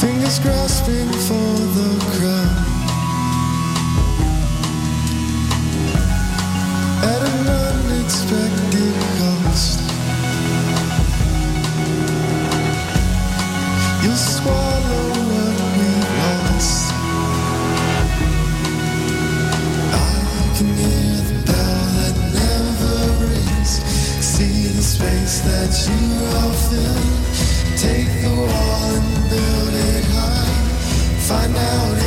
Fingers grasping for the crown. At an unexpected cost. You'll swallow what we lost. I can hear the bell that never rings. See the space that you all fill. Take the wall and build it. Find out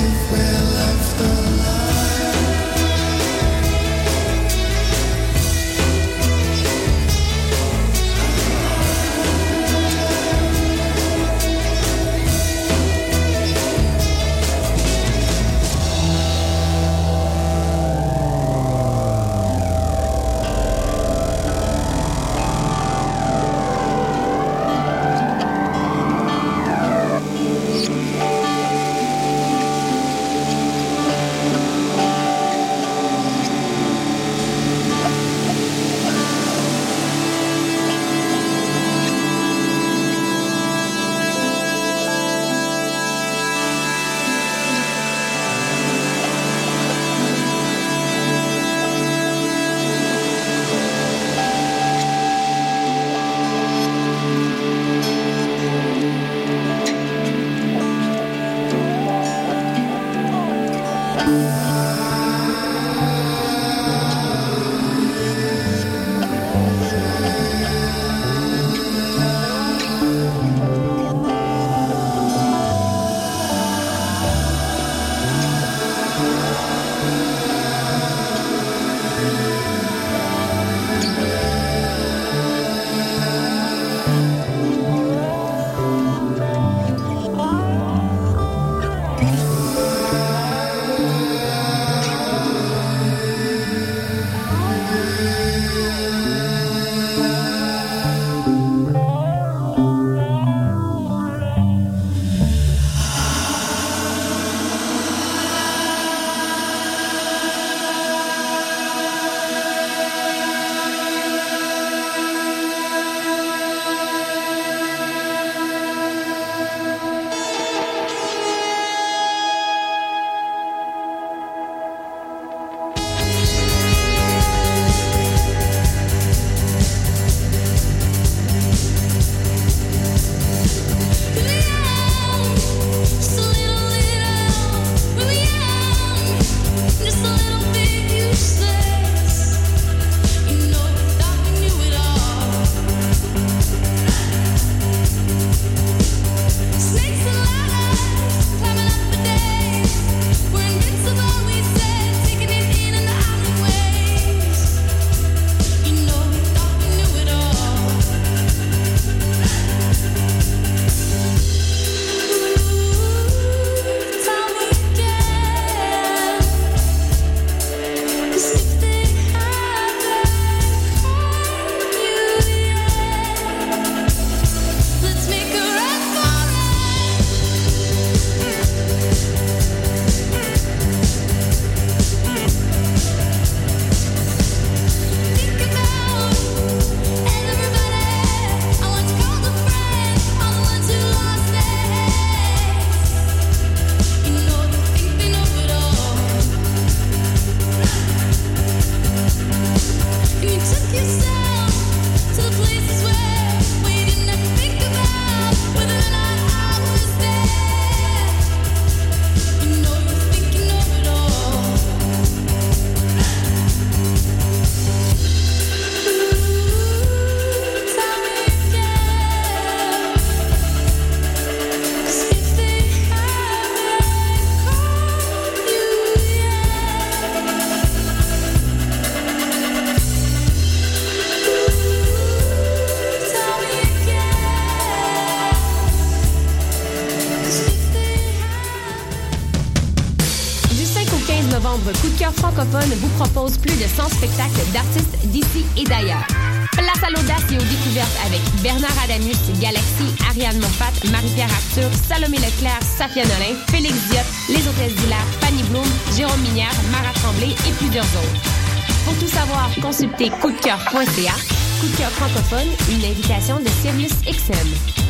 Coup de cœur francophone, une invitation de Sirius XM.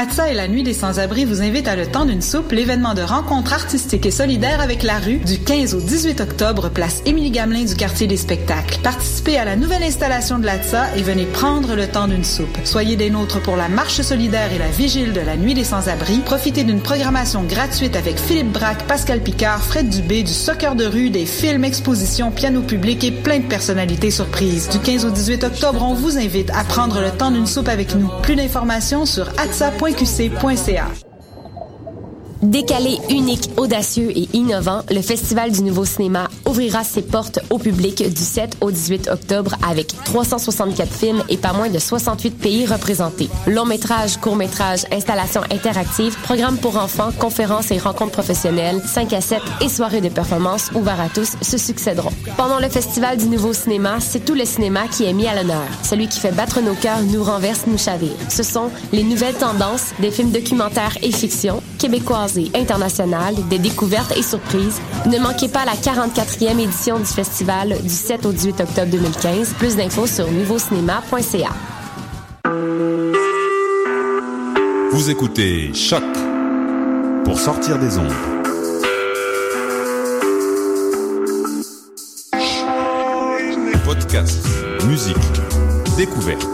Atsa et la Nuit des Sans-Abri vous invite à Le Temps d'une Soupe, l'événement de rencontre artistique et solidaire avec la rue du 15 au 18 octobre, place Émilie Gamelin du quartier des Spectacles. Participez à la nouvelle installation de l'ATSA et venez prendre le temps d'une soupe. Soyez des nôtres pour la marche solidaire et la vigile de la Nuit des Sans-Abri. Profitez d'une programmation gratuite avec Philippe Braque, Pascal Picard, Fred Dubé, du soccer de rue, des films, expositions, piano public et plein de personnalités surprises. Du 15 au 18 octobre, on vous invite à prendre le temps d'une soupe avec nous. Plus d'informations sur atsa.com qc.ca. Décalé, unique, audacieux et innovant, le Festival du Nouveau Cinéma ouvrira ses portes au public du 7 au 18 octobre avec 364 films et pas moins de 68 pays représentés. Long métrage, court métrage, installations interactives, programmes pour enfants, conférences et rencontres professionnelles, 5 à 7 et soirées de performance ouvertes à tous se succéderont. Pendant le Festival du Nouveau Cinéma, c'est tout le cinéma qui est mis à l'honneur. Celui qui fait battre nos cœurs nous renverse, nous chavire. Ce sont les nouvelles tendances des films documentaires et fiction, québécoises et internationales, des découvertes et surprises. Ne manquez pas la 44e édition du festival du 7 au 18 octobre 2015. Plus d'infos sur nouveaucinéma.ca. Vous écoutez Choc pour sortir des ondes. Podcast, musique, découverte.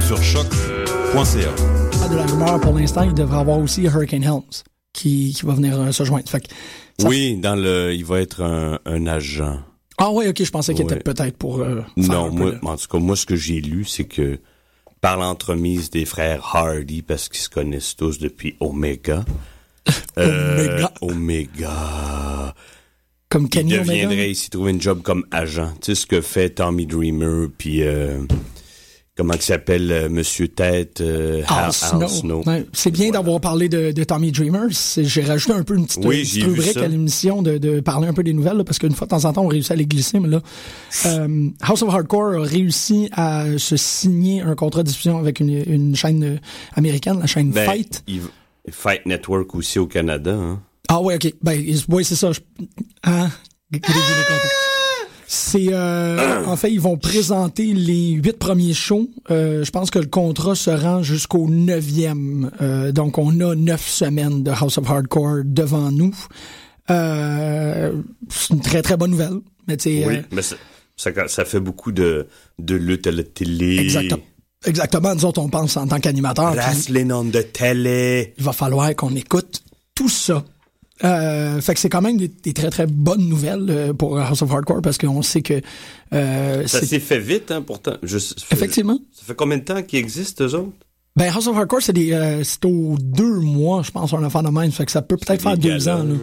Sur choc.ca de la rumeur pour l'instant, il devrait avoir aussi Hurricane Helms qui, qui va venir euh, se joindre. Fait que ça- Oui, dans le, il va être un, un agent. Ah oui, ok, je pensais qu'il Ouais. était peut-être pour. euh, Non, un moi, en tout cas, moi, ce que j'ai lu, c'est que par l'entremise des frères Hardy, parce qu'ils se connaissent tous depuis Omega. euh, Omega. Omega. Comme Il Kenny Omega? deviendrait ici trouver une job comme agent. Tu sais ce que fait Tommy Dreamer, puis euh, comment il s'appelle, euh, Monsieur Tête, euh, Al Al- Snow. Al Snow. Ouais, c'est bien d'avoir parlé de, de Tommy Dreamer. C'est- J'ai rajouté un peu une petite, Oui, petite vu rubrique à l'émission de, de parler un peu des nouvelles, là, parce qu'une fois de temps en temps, on réussit à les glisser, mais là, euh, House of Hardcore a réussi à se signer un contrat de diffusion avec une, une chaîne euh, américaine, la chaîne Ben, Fight. il- Fight Network aussi au Canada. Hein. Ah ouais, ok. Ben, ouais, c'est ça. Je- Hein? C'est euh, en fait ils vont présenter les huit premiers shows. Euh, je pense que le contrat se rend jusqu'au neuvième. Euh, donc on a neuf semaines de House of Hardcore devant nous. Euh, c'est une très très bonne nouvelle. Mais Oui, euh, mais ça, ça, ça fait beaucoup de, de lutte à la télé. exactement. Exactement. Nous autres on pense en tant qu'animateur. Wrestling on the télé. il va falloir qu'on écoute tout ça. Euh, fait que c'est quand même des, des très très bonnes nouvelles euh, pour House of Hardcore parce qu'on sait que euh, Ça s'est fait vite, hein, pourtant. Je, ça fait- effectivement. Ça fait combien de temps qu'ils existent, eux autres? Ben House of Hardcore c'est des euh, c'est aux deux mois je pense un enfant de même fait que ça peut peut-être faire deux ans là.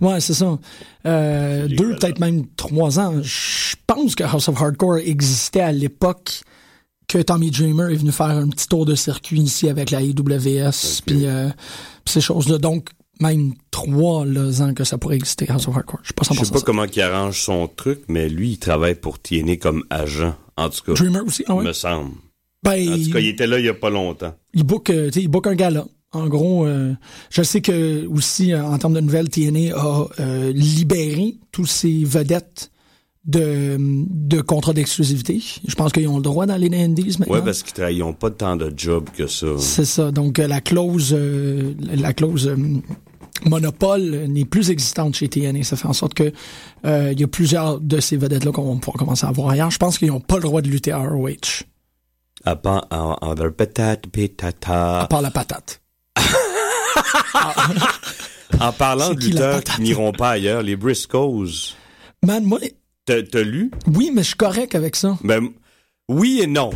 Ouais c'est ça. Euh, deux peut-être même trois ans. Je pense que House of Hardcore existait à l'époque que Tommy Dreamer est venu faire un petit tour de circuit ici avec la IWS puis euh, puis ces choses là donc même trois là, ans que ça pourrait exister House of Hardcore. Je suis pas 100% Je sais pas comment il arrange son truc, mais lui, il travaille pour TNA comme agent. En tout cas, Dreamer aussi, ah ouais. me semble. Ben, En tout cas, il était là il y a pas longtemps. il book, euh, sais, il book un gala. En gros, euh, je sais que aussi euh, en termes de nouvelles, TNA a euh, libéré tous ses vedettes de, de contrats d'exclusivité. Je pense qu'ils ont le droit dans les Indies maintenant. Ouais, parce qu'ils n'ont pas tant de job que ça. C'est ça. Donc la clause, la clause monopole n'est plus existante chez TNA. Ça fait en sorte que euh, il y a plusieurs de ces vedettes là qu'on va pouvoir commencer à voir ailleurs. Je pense qu'ils n'ont pas le droit de lutter à ROH. À part patate, À la patate. En parlant de lutteurs patate? qui n'iront pas ailleurs, les Briscoes. Man, moi, T'as t'as lu? oui, mais je suis correct avec ça. Ben, oui et non.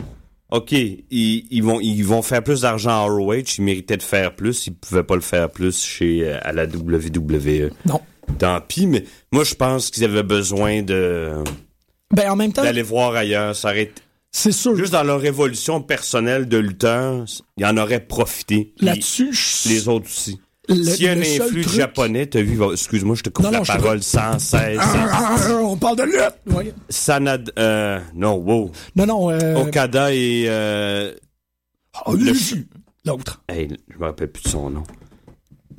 OK, ils, ils vont ils vont faire plus d'argent à ROH, ils méritaient de faire plus, ils pouvaient pas le faire plus chez euh, à la WWE. Non. Tant pis, mais moi je pense qu'ils avaient besoin de Ben, en même temps, d'aller voir ailleurs, ça aurait c'est sûr. juste dans leur évolution personnelle de lutteur, ils en auraient profité. Là-dessus, je- les autres aussi. Le- S'il y a un influx truc- japonais, t'as vu, excuse-moi, je te coupe Non, la non, je te parole sans cesse. Ah, ah, on parle de lutte! Oui. Sanad, euh, non, wow. Non, non, euh... Okada et, euh, ah, le- Luffy, L'autre. hey, je me rappelle plus de son nom.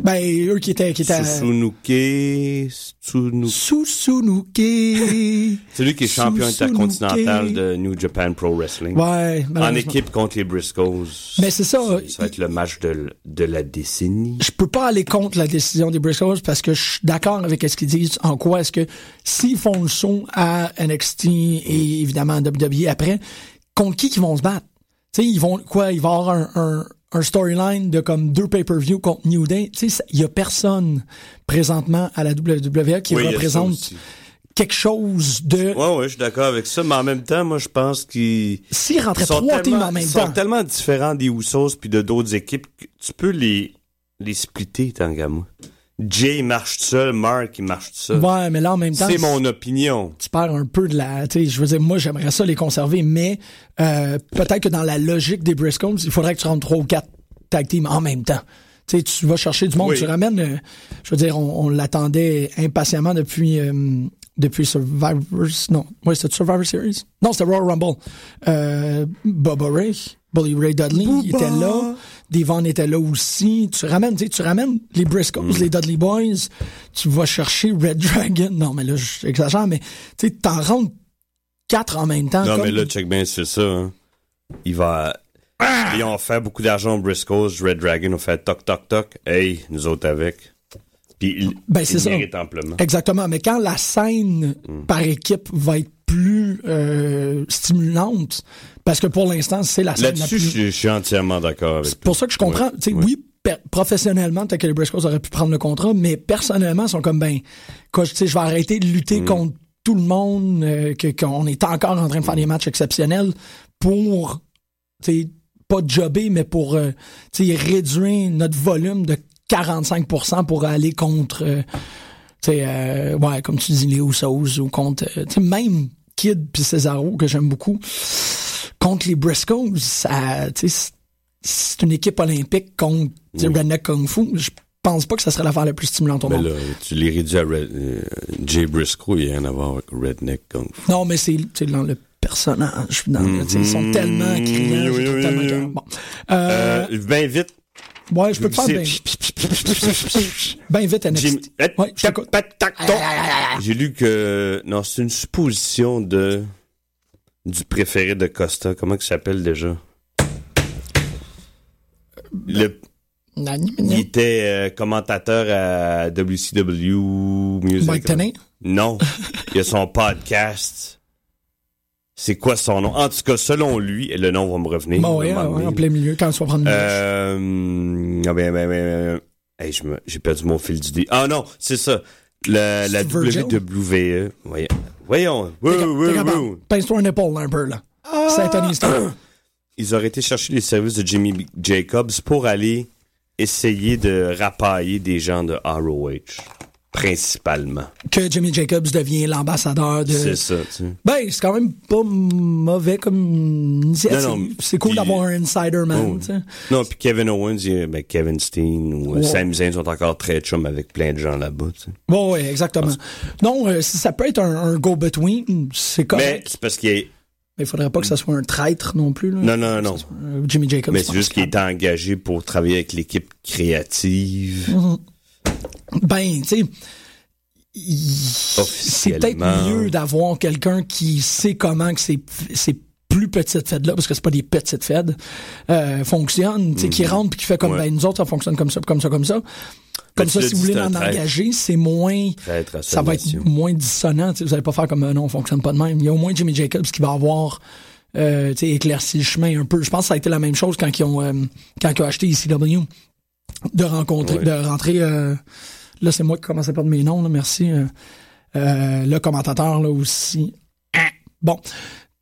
Ben, eux qui étaient... Qui étaient Susunuke, Tsunu- Susunuke. C'est lui qui est champion Susunuke. intercontinental de New Japan Pro Wrestling. Ouais, En équipe contre les Briscoes. Mais c'est ça. Ça va être le match de, de la décennie. je peux pas aller contre la décision des Briscoes parce que je suis d'accord avec ce qu'ils disent. En quoi est-ce que s'ils font le saut à NXT et évidemment à WWE après, contre qui qu'ils vont se battre? Tu sais, ils vont, quoi, il va y avoir un, un, un storyline de comme deux pay-per-view contre New Day. Tu sais, il y a personne présentement à la WWE qui Oui, représente quelque chose de... Ouais, ouais, je suis d'accord avec ça, mais en même temps, moi, je pense qu'ils S'ils rentraient trois teams en même ils sont tellement différents des Usos puis de d'autres équipes que tu peux les, les splitter, tant qu'à moi. Jay marche tout seul, Mark, il marche tout seul. Ouais, mais là, en même temps... C'est mon opinion. tu perds un peu de la. Tu sais, je veux dire, moi, j'aimerais ça les conserver, mais euh, peut-être que dans la logique des Briscoes, il faudrait que tu rentres trois ou quatre tag teams en même temps. Tu sais, tu vas chercher du monde, Oui. tu ramènes. euh, je veux dire, on, on l'attendait impatiemment depuis. euh, depuis Survivor... Non, ouais, c'était Survivor Series? Non, c'était Royal Rumble. Euh, Bubba Ray, Bully Ray Dudley, il était là. Devon était là aussi. Tu ramènes, tu ramènes les Briscoes, Mm. les Dudley Boys. Tu vas chercher Red Dragon. Non, mais là, j'exagère, mais tu t'en rentres quatre en même temps. Non, comme- mais là, check bien, c'est ça. Hein. Il va. Ils ont fait beaucoup d'argent aux Briscoes, Red Dragon ont fait toc toc toc. Hey, nous autres avec. Puis ils, Ben, c'est ça. amplement. Exactement. Mais quand la scène Mm. par équipe va être plus euh, stimulante, parce que pour l'instant, c'est la scène la Là-dessus, plus... je suis- je suis entièrement d'accord avec C'est pour ça que je comprends. Ouais, Tu sais, ouais. Oui, professionnellement, peut-être que les Briscoes auraient pu prendre le contrat, mais personnellement, ils sont comme, ben, quoi, tu sais, je vais arrêter de lutter Mm. contre tout le monde, euh, que qu'on est encore en train de faire des matchs exceptionnels pour, tu sais, pas jobber, mais pour, euh, tu sais, réduire notre volume de 45% pour aller contre, euh, ouais, comme tu dis, les Usos ou contre, euh, même Kid puis Cesaro, que j'aime beaucoup, contre les Briscoes, c'est une équipe olympique contre Oui. Redneck Kung Fu. Je pense pas que ça serait l'affaire la plus stimulante au Mais monde. là, tu les réduis à Red, euh, Jay Briscoe, il y a rien à voir avec Redneck Kung Fu. Non, mais c'est dans le personnage. Dans, Ils sont Mhm. tellement criants. Oui, oui, Bon. Euh, Euh, ben vite. Ouais, je peux te faire bien, C'est- ben vite NXT. J'ai Ouais, lu que non, c'est une supposition de du préféré de Costa. Comment il s'appelle déjà? Le, il était euh, commentateur à WCW Music. Mike Tenay? Non, il a son podcast. C'est quoi son nom? En tout cas, selon lui, le nom va me revenir. Bon, ouais, un en plein milieu, quand tu vas prendre une. Euh, ah ben, ben, ben, ben, hey, j'ai perdu mon fil d'idée. Ah non, c'est ça. La, la C'est? WWE. Voyons. Voyons. Pince-toi un épaule un peu, là. Saint-Tony Stone. Ils auraient été chercher les services de Jimmy Jacobs pour aller essayer de rapailler des gens de ROH. Principalement. que Jimmy Jacobs devient l'ambassadeur de. C'est ça, tu sais. Ben, c'est quand même pas mauvais comme initiative. Non, non, c'est cool d'avoir un insider man, Oh. tu sais. Non, puis Kevin Owens, ben Kevin Steen ou euh, Ouais. Sami Zayn sont encore très chum avec plein de gens là-bas, tu sais. Ouais, exactement. Non, euh, si ça peut être un, un go-between, c'est Mais correct. c'est parce qu'il est, Mais il faudrait pas que ça soit un traître non plus. Là. Non, non, non. Soit, euh, Jimmy Jacobs. mais c'est juste qu'il est engagé pour travailler avec l'équipe créative. Ben, tu sais. C'est peut-être mieux d'avoir quelqu'un qui sait comment que ces, ces plus petites fêtes-là, parce que c'est pas des petites fêtes, euh, fonctionnent, tu sais, qui rentre puis qui fait comme, Mhm. Ouais. ben, nous autres, ça fonctionne comme ça, comme ça, comme ça. Comme ça, si vous voulez en engager, c'est moins, ça va être moins dissonant. tu sais, Vous allez pas faire comme, euh, non, on fonctionne pas de même. Il y a au moins Jimmy Jacobs qui va avoir, euh, éclairci le chemin un peu. Je pense que ça a été la même chose quand ils ont, euh, quand ils ont acheté ECW. De rencontrer, de rentrer, euh, là, c'est moi qui commençais pas de mes noms, là, merci. euh, euh, le commentateur, là, aussi. Bon.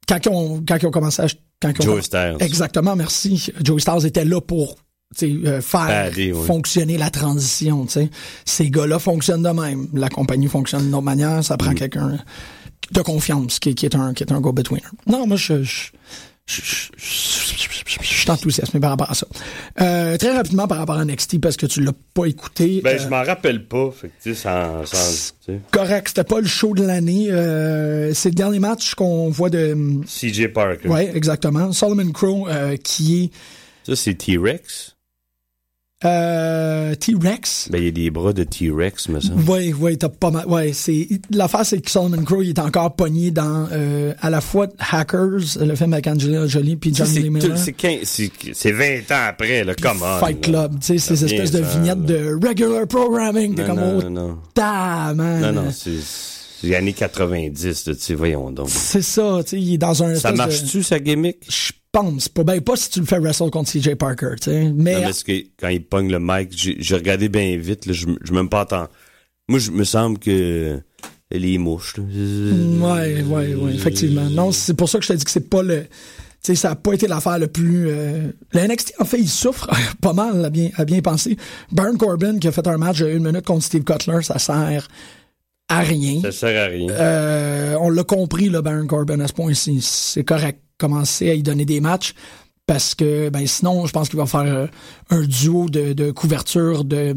Quand ils ont, quand ils ont commencé à, quand ils ont Joe Styles. Exactement, merci. Joey Stars était là pour euh, faire fonctionner la transition. tu sais. Ces gars-là fonctionnent de même. La compagnie fonctionne d'une autre manière. Ça prend Mm. quelqu'un de confiance qui, qui est un, qui est un go-betweener. Non, moi, je, je, je, suis enthousiasmé par rapport à ça. Euh, très rapidement par rapport à NXT, parce que tu l'as pas écouté. Ben, euh, je m'en rappelle pas. Fait que, sans, correct, c'était pas le show de l'année. Euh, c'est le dernier match qu'on voit de... CJ Parker. Ouais, exactement. Solomon Crow, euh, qui est... Ça, c'est T-Rex? Euh, T-Rex. Ben, il y a des bras de T-Rex, me semble. Oui, oui, t'as pas mal. Ouais, c'est l'affaire, c'est que Solomon Crow il est encore pogné dans euh, à la fois Hackers, le film avec Angelina Jolie puis C'est Lee Miller, tout- c'est 15 c'est- c'est 20 ans après, là. Comment? Fight Club, tu sais, ces Ça espèces de vignettes là. de regular programming, t'es Non, comme non, oh, non. ta, man. Non, non, c'est c'est les années 90, là, tu sais, voyons donc. C'est ça, tu sais, il est dans un. Ça de- marche-tu, sa gimmick? Je pense pas. Ben, pas si tu le fais wrestle contre CJ Parker, tu sais. Mais, Non, parce que quand il pogne le mic, j'ai regardé bien vite, là, je je même pas entends. Moi, je me semble que les mouches, là. ouais, ouais, ouais, effectivement. Non, c'est pour ça que je te dis que c'est pas le. Tu sais, ça a pas été l'affaire le plus. Euh... Le NXT, en fait, il souffre pas mal, à bien, à bien penser. Baron Corbin, qui a fait un match de une minute contre Steve Cutler, ça sert à rien. Ça sert à rien. Euh, on l'a compris, le Baron Corbin, à ce point-ci. C'est correct. Commencer à y donner des matchs. Parce que, ben, sinon, je pense qu'il va faire euh, un duo de, de couverture de,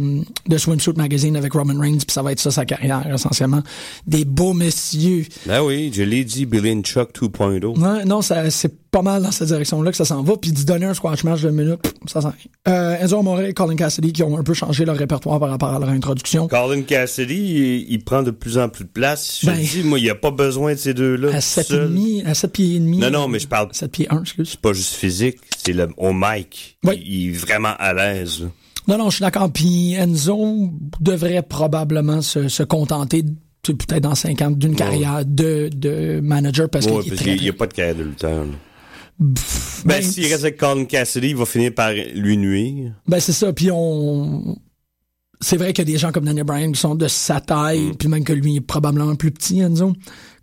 de Swimsuit Magazine avec Roman Reigns, puis ça va être ça sa carrière, essentiellement. Des beaux messieurs. Ben oui, je l'ai dit, Billy and Chuck 2.0. Ouais, non, ça, c'est pas mal dans cette direction-là que ça s'en va. Puis d'y donner un squash match de minutes, pff, ça s'en vient. Euh, Enzo Amore et Colin Cassidy qui ont un peu changé leur répertoire par rapport à leur introduction. Colin Cassidy, il, il prend de plus en plus de place. Je Ben, dis, moi, il n'y a pas besoin de ces deux-là. À tout 7 seul. demi, à 7 pieds et demi. Non, non, mais je parle 7 pieds 1, excuse. c'est pas juste physique, c'est le au mic. Oui. Il, il est vraiment à l'aise. Non, non, je suis d'accord. Puis Enzo devrait probablement se, se contenter, peut-être dans 5 ans, d'une carrière de, de manager parce Ouais, qu'il n'y a pas de carrière de lutteur. Pff, Ben, ben, s'il reste avec Colin Cassidy, il va finir par lui nuire. Ben c'est ça, puis on... C'est vrai qu'il y a des gens comme Daniel Bryan qui sont de sa taille, Mm. puis même que lui est probablement plus petit, Enzo,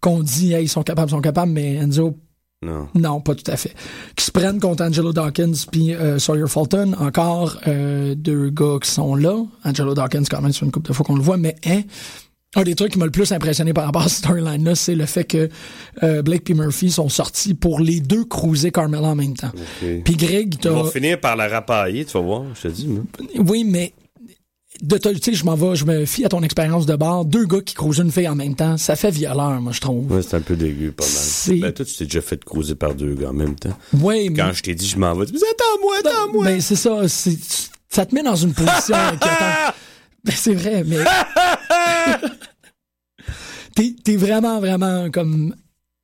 qu'on dit, hey, ils sont capables, ils sont capables, mais Enzo, Non. non, pas tout à fait. Qui se prennent contre Angelo Dawkins puis euh, Sawyer Fulton, encore euh, deux gars qui sont là. Angelo Dawkins, quand même, c'est une couple de fois qu'on le voit, mais hein, un des trucs qui m'a le plus impressionné par rapport à cette storyline-là, c'est le fait que euh, Blake et Murphy sont sortis pour les deux cruiser Carmella en même temps. Puis Greg, Ils t'as... vont finir par la rapailler, tu vas voir, je te dis. Oui, mais de te- tu sais, je m'en vais, je me fie à ton expérience de bar. Deux gars qui croisent une fille en même temps, ça fait violeur, moi, je trouve. Ouais, c'est un peu dégueu, pas mal. Ben, toi, tu t'es déjà fait cruiser par deux gars en même temps. Oui, mais Quand je t'ai dit, je m'en vais, tu me dis, attends-moi, attends-moi. ben, c'est ça, c'est, ça te met dans une position. Ben, c'est vrai, mais t'es, t'es vraiment, vraiment comme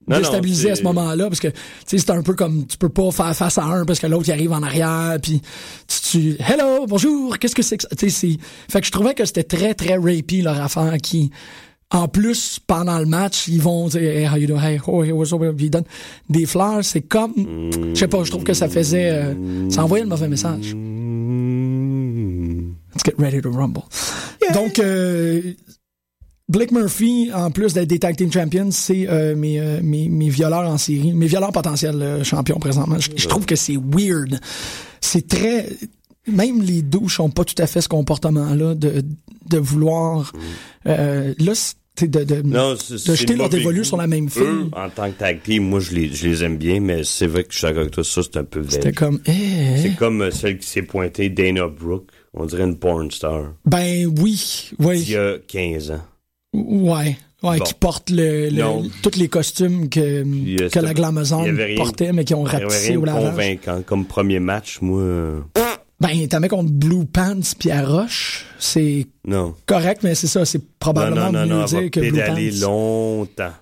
Non, non, déstabilisé à c'est- ce moment-là parce que tu sais c'est un peu comme tu peux pas faire face à un parce que l'autre il arrive en arrière puis tu, tu hello bonjour qu'est-ce que c'est que ça? Tu sais c'est fait que je trouvais que c'était très très rapey leur affaire qui en plus pendant le match ils vont dire hey, how you doing? Hey oh hey, what's up? Ils donnent des fleurs c'est comme je sais pas je trouve que ça faisait euh, ça envoyait le mauvais message. Let's get ready to rumble. Donc, euh, Blake Murphy, en plus d'être des tag team champions, c'est euh, mes, euh, mes, mes violeurs en série, mes violeurs potentiels euh, champions présentement. Je, je trouve que c'est weird. C'est très... Même les douches ont pas tout à fait ce comportement-là de, de vouloir... Euh, là, c'est de, de, Non, de jeter leur dévolu sur la même fille. Eux, en tant que tag team, moi, je les, je les aime bien, mais c'est vrai que je suis d'accord avec toi, ça, c'est un peu C'était vert. comme... eh, C'est comme euh, celle qui s'est pointée, Dana Brooke. On dirait une porn star. Ben oui, oui. Il y a 15 ans. Ouais, ouais, Bon. qui porte le, le- tous les costumes que, euh, que la glamazon portait, mais qui ont ratissé au lavage. convaincant. Comme premier match, moi, euh, Ben, t'as mis contre Blue Pants puis Roche, c'est correct, mais c'est ça, c'est probablement non, non, mieux non, dire que Blue Pants. longtemps.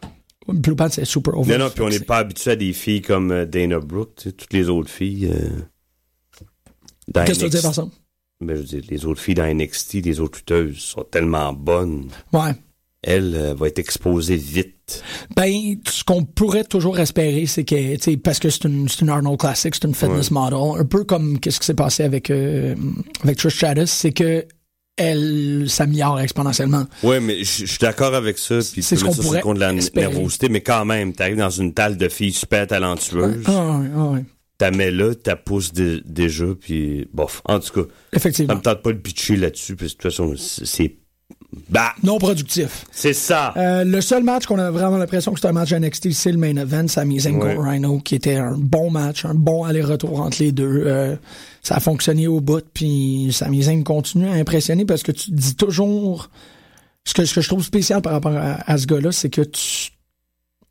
Blue Pants, c'est super over. Non, non, puis on n'est pas habitué à des filles comme euh, Dana Brooke, tu sais, toutes les autres filles. euh, Qu'est-ce que tu veux dire par ça? Ben, je veux dire, les autres filles dans NXT, les autres lutteuses sont tellement bonnes. Ouais. Elle euh, va être exposée vite. Ben, ce qu'on pourrait toujours espérer, c'est que, tu sais, parce que c'est une, Arnold Classic, c'est une fitness model, un peu comme qu'est-ce qui s'est passé avec, euh, avec Trish Stratus, c'est que elle s'améliore exponentiellement. Ouais, mais je suis d'accord avec ça. Puis C'est ce qu'on ça pourrait de la espérer. nervosité, mais quand même, t'arrives dans une talle de filles super talentueuses, Ah, ouais, ah, ouais. t'as mets là, t'as pousse dé- déjà, puis bof. En tout cas, ça Effectivement. me tente pas de pitcher là-dessus, que de toute façon, c'est... Bah, Non productif. c'est ça! Euh, le seul match qu'on a vraiment l'impression que c'est un match NXT, c'est le main event, Sami Zayn Ouais. Rhino, qui était un bon match, un bon aller-retour entre les deux. Euh, ça a fonctionné au bout, puis Sami Zayn continue à impressionner parce que tu dis toujours... Ce que, ce que je trouve spécial par rapport à, à ce gars-là, c'est que tu...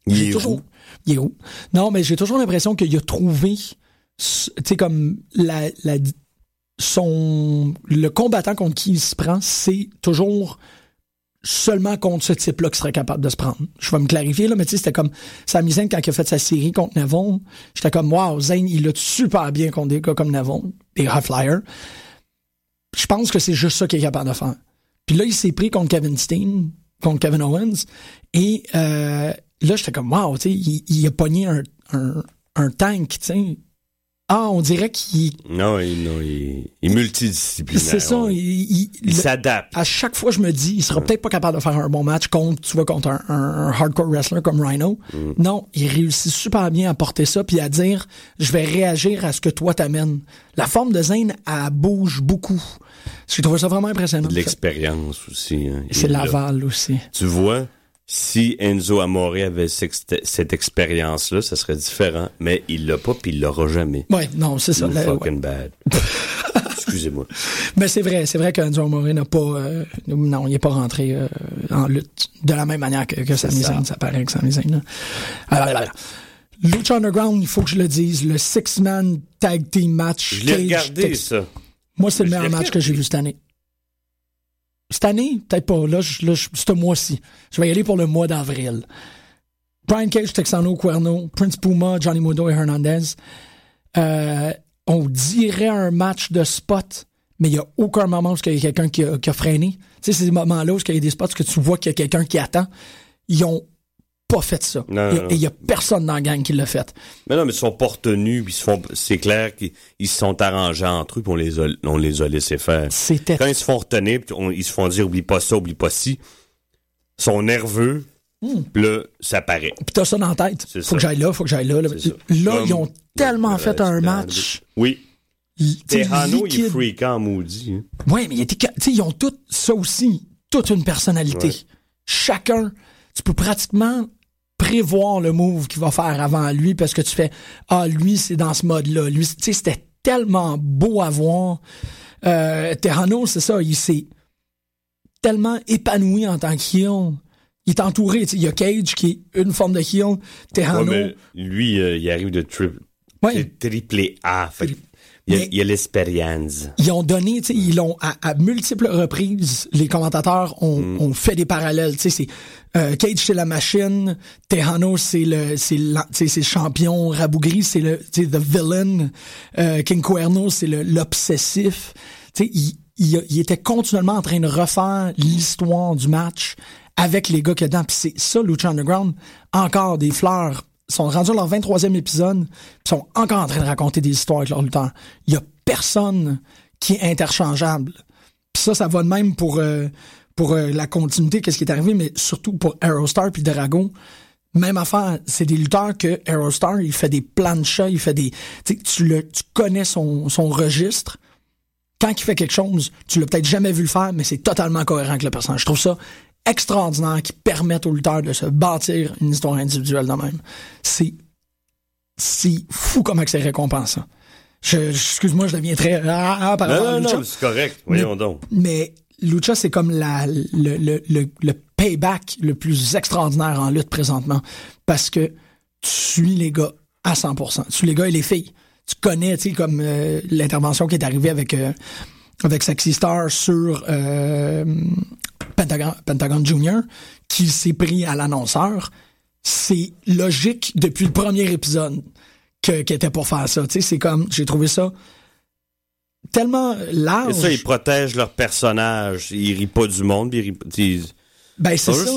Il est toujours, roux. Il est roux. Non, mais j'ai toujours l'impression qu'il a trouvé, tu sais, comme la, la, son le combattant contre qui il se prend, c'est toujours seulement contre ce type-là qui serait capable de se prendre. Je vais me clarifier, là, mais tu sais, c'était comme Sami quand il a fait sa série contre Neville. J'étais comme, wow, Zayn, il l'a super bien contre des comme Neville, des high flyers. Je pense que c'est juste ça qu'il est capable de faire. Puis là, il s'est pris contre Kevin Steen, contre Kevin Owens, et euh, là, j'étais comme, wow, tu sais, il, il a pogné un, un, un tank, tu sais. Ah, on dirait qu'il Non, il, non, il, il est multidisciplinaire. c'est ça. Il, il- s'adapte. à chaque fois, je me dis, il sera peut-être pas capable de faire un bon match contre, tu vois, contre un, un- un hardcore wrestler comme Rhino. Mm. Non, il réussit super bien à porter ça puis à dire, je vais réagir à ce que toi t'amènes. La forme de Zane, elle bouge beaucoup. J'ai trouvé ça vraiment impressionnant. De l'expérience aussi. hein. C'est. Laval aussi. Tu vois, si Enzo Amore avait cette, cette expérience-là, ça serait différent. Mais il l'a pas, puis il l'aura jamais. Ouais, non, c'est ça. Ouais. fucking bad. Excusez-moi. Mais c'est vrai, c'est vrai qu'Enzo Amore n'a pas, euh, non, il n'est pas rentré euh, en lutte de la même manière que, que Sami ça. Zayn, ça paraît que Sami Zayn. là. Alors, alors, alors. Lucha Underground, il faut que je le dise, le six-man tag team match. Je l'ai regardé, ça. Moi, c'est le meilleur match que j'ai vu cette année. Cette année, peut-être pas. Là, là ce mois-ci. Je vais y aller pour le mois d'avril. Brian Cage, Texano, Cuerno, Prince Puma, Johnny Mudo et Hernandez. Euh, on dirait un match de spot, mais il n'y a aucun moment où il y a quelqu'un qui a, qui freiné. Tu sais, ces moments-là où il y a des spots que tu vois qu'il y a quelqu'un qui attend. Ils ont pas fait ça. Non, Et- il y a personne dans la gang qui l'a fait. Mais non, mais ils sont pas retenus, puis ils se font, c'est clair qu'ils ils se sont arrangés entre eux, puis on les a, on les a laissés faire. C'était Quand ils se font retenir, puis on- ils se font dire, oublie pas ça, oublie pas ci, ils sont nerveux, puis là, ça paraît. Puis t'as ça dans la tête. Faut ça. que j'aille là, faut que j'aille là. Là, Comme ils ont tellement le fait un match. de- Oui. Tejano, il est freakant, maudit. hein. Ouais, mais il était, ils ont tout, ça aussi, toute une personnalité. Ouais. Chacun, tu peux pratiquement prévoir le move qu'il va faire avant lui parce que tu fais, ah, lui, c'est dans ce mode-là. Lui, tu sais, c'était tellement beau à voir. Euh, Terrano, c'est ça, il s'est tellement épanoui en tant qu'heel. Il est entouré, il y a Cage qui est une forme de. Ouais, Terrano, lui, euh, il arrive de triple, Ouais. triplé A. Fait il y a, l'expérience. ils ont donné, tu sais, ils l'ont à, à multiples reprises. Les commentateurs ont, Mm. ont fait des parallèles. Tu sais, c'est euh, Cage c'est la machine, Tejano c'est le c'est le champion, Rabougri c'est le tu sais, the villain, euh, King Cuerno c'est le l'obsessif. Tu sais, il, il, il était continuellement en train de refaire l'histoire du match avec les gars qu'il y a dedans. Puis c'est ça, Lucha Underground, encore des fleurs sont rendus à leur 23e épisode, puis sont encore en train de raconter des histoires avec leurs lutteurs. Il y a personne qui est interchangeable. Puis ça, ça va de même pour euh, pour euh, la continuité, qu'est-ce qui est arrivé, mais surtout pour Aerostar puis Dragon. Même affaire, c'est des lutteurs que Aerostar, il fait des planchas, il fait des... Tu, le, tu connais son, son registre. Quand il fait quelque chose, tu l'as peut-être jamais vu le faire, mais c'est totalement cohérent avec le personnage. Je trouve ça extraordinaire qui permettent aux lutteurs de se bâtir une histoire individuelle de même. C'est c'est fou comment que c'est récompensant. Je, je- excuse-moi, je deviens très ah, ah, par Non, non, Lucha. non, c'est correct. Voyons Mais- donc. Mais Lucha, c'est comme la, le, le, le, le payback le plus extraordinaire en lutte présentement. Parce que tu suis les gars à 100%. Tu suis les gars et les filles. Tu connais, tu sais, comme euh, l'intervention qui est arrivée avec, euh, avec Sexy Star sur euh, Pentagon, Pentagon Junior, qui s'est pris à l'annonceur. C'est logique depuis le premier épisode que- qu'il était pour faire ça. Tu sais, c'est comme, j'ai trouvé ça tellement Et large. ça, ils protègent leur personnage. Ils rient pas du monde, ils rient- ils Ben, c'est ça.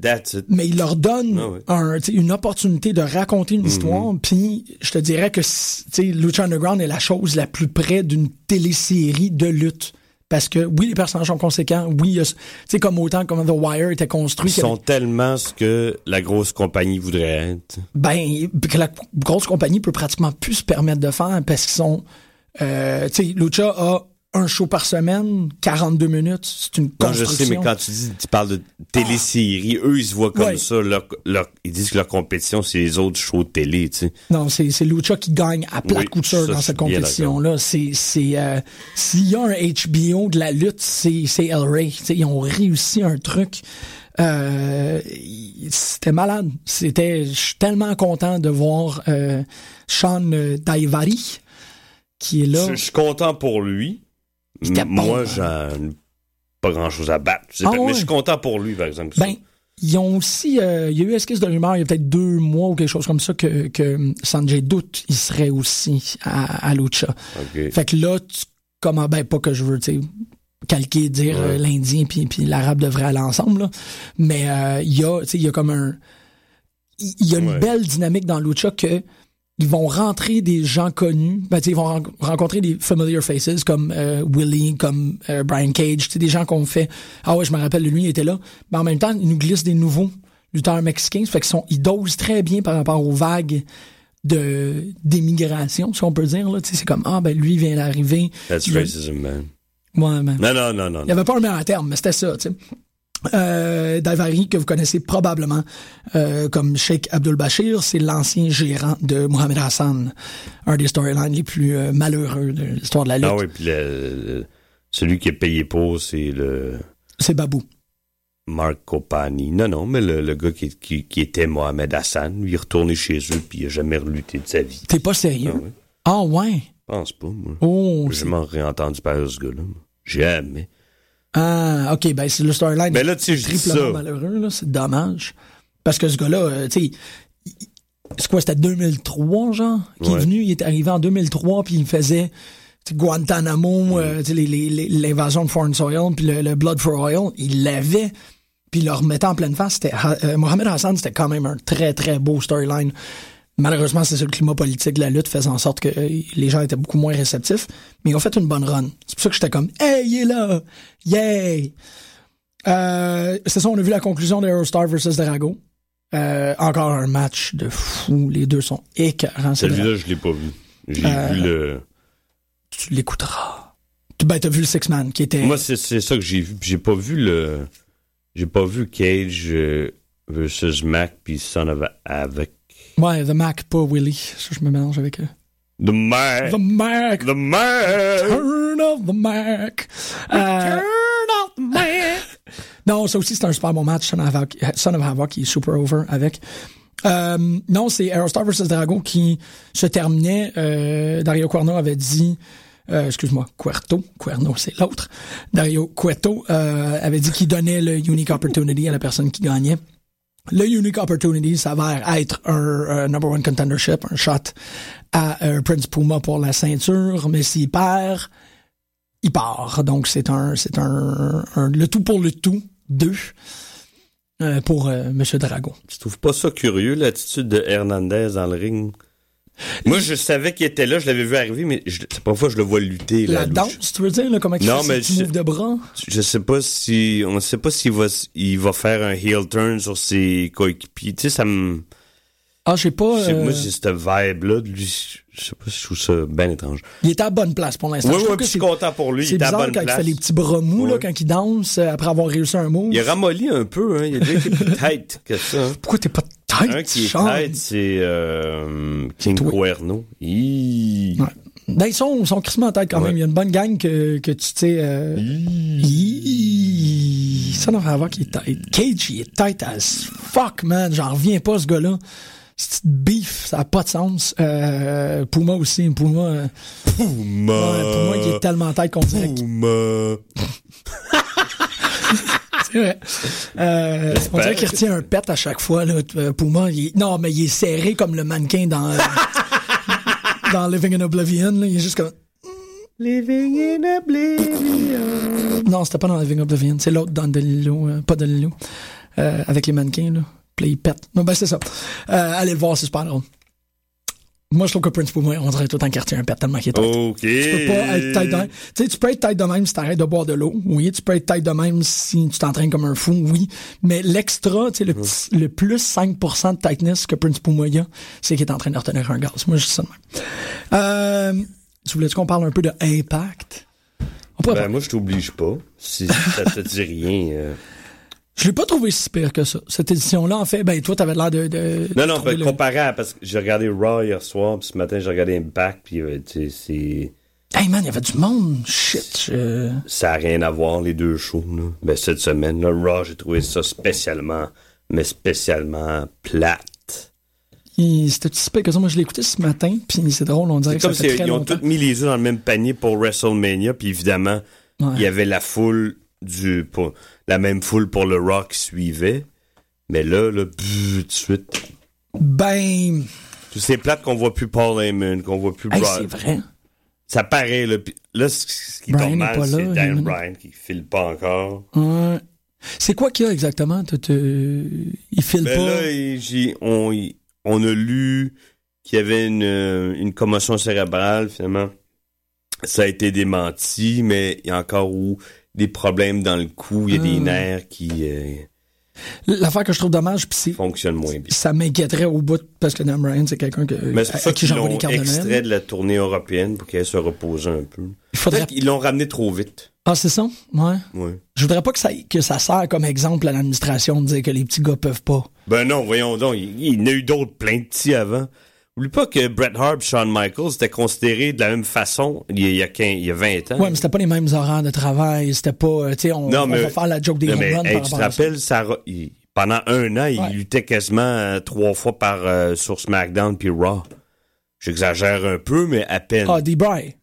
That's it. mais il leur donne Ah ouais. un, une opportunité de raconter une histoire. Puis je te dirais que tu sais, Lucha Underground est la chose la plus près d'une télésérie de lutte. Parce que oui, les personnages sont conséquents. Oui, sais, comme autant comme The Wire était construit. Ils sont tellement ce que la grosse compagnie voudrait être. ben, que la grosse compagnie peut pratiquement plus se permettre de faire parce qu'ils sont. Euh, tu sais, Lucha a un show par semaine, 42 minutes. C'est une Non, je construction. sais, mais quand tu dis, tu parles de télésérie, eux, ils se voient comme Ouais. ça. Leur, leur- ils disent que leur compétition, c'est les autres shows de télé, tu sais. Non, c'est, c'est Lucha qui gagne à plat Oui, de couture ça, dans cette compétition-là. C'est, c'est, euh, s'il y a un HBO de la lutte, c'est, c'est El Rey. Ils ont réussi un truc. Euh, c'était malade. C'était, je suis tellement content de voir euh, Sean Daivari qui est là. Je, je suis content pour lui. Moi, j'ai pas grand chose à battre. Ah ouais. Mais je suis content pour lui, par exemple. Ben, ils ont aussi, euh, il y a eu esquisse de rumeur il y a peut-être deux mois ou quelque chose comme ça que, que Sanjay doute il serait aussi à, à Lucha. Fait que là, tu, comment, ben pas que je veux, tu sais, calquer, dire Ouais. euh, l'Indien puis, puis l'Arabe devraient aller ensemble, là. mais euh, il y a, tu sais, il y a comme un, il y a une Ouais. belle dynamique dans Lucha que ils vont rentrer des gens connus, ben, tu sais, ils vont ren- rencontrer des familiar faces comme euh, Willie, comme euh, Brian Cage, tu sais, des gens qu'on fait, ah ouais, je me rappelle, lui, il était là, mais en même temps, ils nous glissent des nouveaux lutteurs mexicains, ça fait qu'ils sont, ils dosent très bien par rapport aux vagues de d'émigration, si on peut dire, là, tu sais, c'est comme, ah, ben, lui, il vient d'arriver. That's racism, man. Ouais, ben, Non, non, non, non. il n'y avait pas un meilleur terme, mais c'était ça, tu sais. Euh, Daivari, que vous connaissez probablement euh, comme Sheikh Abdul Bashir, c'est l'ancien gérant de Mohamed Hassan, un des storylines les plus euh, malheureux de l'histoire de la lutte. Ah oui, puis le- celui qui est payé pour, c'est le C'est Babou. Mark Copani. Non, non, mais le, le gars qui, qui, qui était Mohamed Hassan, lui, il est retourné chez eux, puis il a jamais relutté de sa vie. T'es pas sérieux? Ah oui. Ah ouais? Je pense pas, moi. Oh, J'ai jamais réentendu parler de ce gars-là. Jamais. Ah, ok, ben c'est le storyline. Mais là, tu sais, je dis triplement ça. malheureux, là, c'est dommage. Parce que ce gars-là, euh, tu sais, c'est quoi, c'était 2003, genre, qui est venu, il est arrivé en 2003, puis il faisait Guantanamo, euh, tu sais, les- les- les- l'invasion de Foreign Soil, puis le, le Blood for Oil, il l'avait, puis il le remettait en pleine face. C'était, euh, Mohamed Hassan, c'était quand même un très, très beau storyline. Malheureusement, c'est ça, le climat politique de la lutte faisait en sorte que euh, les gens étaient beaucoup moins réceptifs, mais ils ont fait une bonne run. C'est pour ça que j'étais comme, hey, il est là! Yay! Euh, c'est ça, on a vu la conclusion de Aerostar versus Drago. Euh, encore un match de fou. Les deux sont écœurants. Celui-là, je l'ai pas vu. J'ai vu le. Tu l'écouteras. Tu- Ben, t'as vu le Six Man qui était. Moi, c'est c'est ça que j'ai vu. J'ai pas vu le. J'ai pas vu Cage versus Mac puis Son of avec. Ouais, The Mac, pas Willie. Ça, je me mélange avec eux. The Mac. The Mac. The Mac. Turn of the Mac. Euh, off the Mac. Non, ça aussi, c'est un super bon match. Son of Havoc, Son of Havoc qui est super over avec. Euh, non, c'est Aerostar vs Drago qui se terminait. Euh, Dario Cuerno avait dit, euh, excuse-moi, Cuerto, Cuerno, c'est l'autre. Dario Cueto euh, avait dit qu'il donnait le unique opportunity à la personne qui gagnait. Le unique opportunity s'avère être un, euh, number one contendership, un shot à euh, Prince Puma pour la ceinture, mais s'il perd, il part. Donc c'est un, c'est un, un- le tout pour le tout, deux euh, pour Monsieur Drago. Tu trouves pas ça curieux, l'attitude de Hernandez dans le ring? Moi, je savais qu'il était là, je l'avais vu arriver, mais je, c'est pas fois que je le vois lutter. La là, danse, tu veux dire, là, comment il Non, mais je- de bras? Je sais pas si. On sait pas s'il va, il va faire un heel turn sur ses coéquipiers. Tu sais, ça me. Ah, je sais pas. je sais- euh, Moi, cette vibe-là de lui. Je sais pas si je trouve ça bien étrange. il était à bonne place pour l'instant. Oui, Je oui, que puis je suis c'est- content pour lui. Il C'est est à bizarre bonne quand il place. fait les petits bras mous, là, quand il danse, euh, après avoir réussi un move. Il a ramolli un peu, hein. Il a déjà été plus tight que ça. hein. Pourquoi t'es pas tight, Un qui est Sean? tight, c'est euh, King Toi. Cuerno. Ouais. Ben, ils sont, sont crissement en tête quand Ouais. même. Il y a une bonne gang que, que tu sais. Euh... Ça doit avoir qui est tight. Cage, il est tight as fuck, man. J'en reviens pas, ce gars-là. Cette beef, ça a pas de sens. Euh, Puma aussi. Puma, euh, Puma. ouais, Puma qui est tellement tête qu'on dirait que Puma. C'est vrai. Euh, on dirait qu'il retient un pet à chaque fois. Là. Euh, Puma, il est- non, mais il est serré comme le mannequin dans, euh, dans Living in Oblivion. Là. Il est juste comme... Living in oblivion. Non, c'était pas dans Living in Oblivion. C'est l'autre dans Delilo. euh, pas Delilo. Euh, avec les mannequins, là. Puis il pète. Non, ben c'est ça. Euh, allez le voir, c'est super drôle. Moi, je trouve que Prince Puma, on dirait tout qu'il retient un pet tellement qu'il est tête. OK. Tu peux pas être tête de même. Tu sais, tu peux être tête de même si t'arrêtes de boire de l'eau. Oui, tu peux être tête de même si tu t'entraînes comme un fou. Oui. Mais l'extra, tu sais, le, petit- le plus 5% de tightness que Prince Puma y a, c'est qu'il est en train de retenir un gaz. Moi, je dis ça de même. Euh, tu voulais-tu qu'on parle un peu de Impact? On Ben, moi, je t'oblige pas. Si ça te dit rien. euh. Je l'ai pas trouvé si pire que ça. Cette édition-là, en fait, ben, toi, t'avais l'air de, de Non, non, ben, le- comparé à. Parce que j'ai regardé Raw hier soir, puis ce matin, j'ai regardé Impact, puis euh, tu sais, c'est. Hey man, il y avait du monde. Shit. je- Ça n'a rien à voir, les deux shows, là. Ben, cette semaine, là, Raw, j'ai trouvé ça spécialement, mais spécialement plate. C'était si pire que ça. Moi, je l'ai écouté ce matin, puis c'est drôle, on dirait que comme ça fait si très ils ont tous mis les œufs dans le même panier pour WrestleMania, puis évidemment, Ouais. il y avait la foule du pour, la même foule pour le Rock suivait. Mais là, là, tout de suite. Ben, C'est plate qu'on voit plus Paul Heyman, qu'on voit plus hey, Brock. c'est vrai. Ça paraît, là. Là, ce qui Brian tombe est mal, pas là, c'est Dan. Bryan qui file pas encore. Ouais. C'est quoi qu'il y a exactement? Il file Ben pas? là, il- on, il- on a lu qu'il y avait une, euh, une commotion cérébrale, finalement. Ça a été démenti, mais il y a encore eu des problèmes dans le cou. Il y a des Ah. nerfs qui euh, L'affaire que je trouve dommage, puis c'est fonctionnent moins bien. ça m'inquiéterait au bout parce que Dan Bryan, c'est quelqu'un que, Mais c'est pour à, ça à qui j'envoie des cartes de extrait de la tournée européenne pour qu'elle se repose un peu. Il faudrait. Qu'ils l'ont ramené trop vite. Ah, c'est ça? Ouais. Ouais. Je voudrais pas que ça, que ça sert comme exemple à l'administration de dire que les petits gars peuvent pas. Ben non, voyons donc, il, il y en a eu d'autres plein de petits avant. Oublie pas que Bret Hart et Shawn Michaels étaient considérés de la même façon il y a, il y a, 15 il y a 20 ans. Ouais, mais c'était pas les mêmes horaires de travail. C'était pas, euh, tu sais, on, Non, on mais- va faire la joke des Non, mais, hey, par tu te ça. rappelles, il- pendant un an, il luttait quasiment euh, trois fois par euh, sur SmackDown puis Raw. J'exagère un peu, mais à peine. Ah, D-Bry.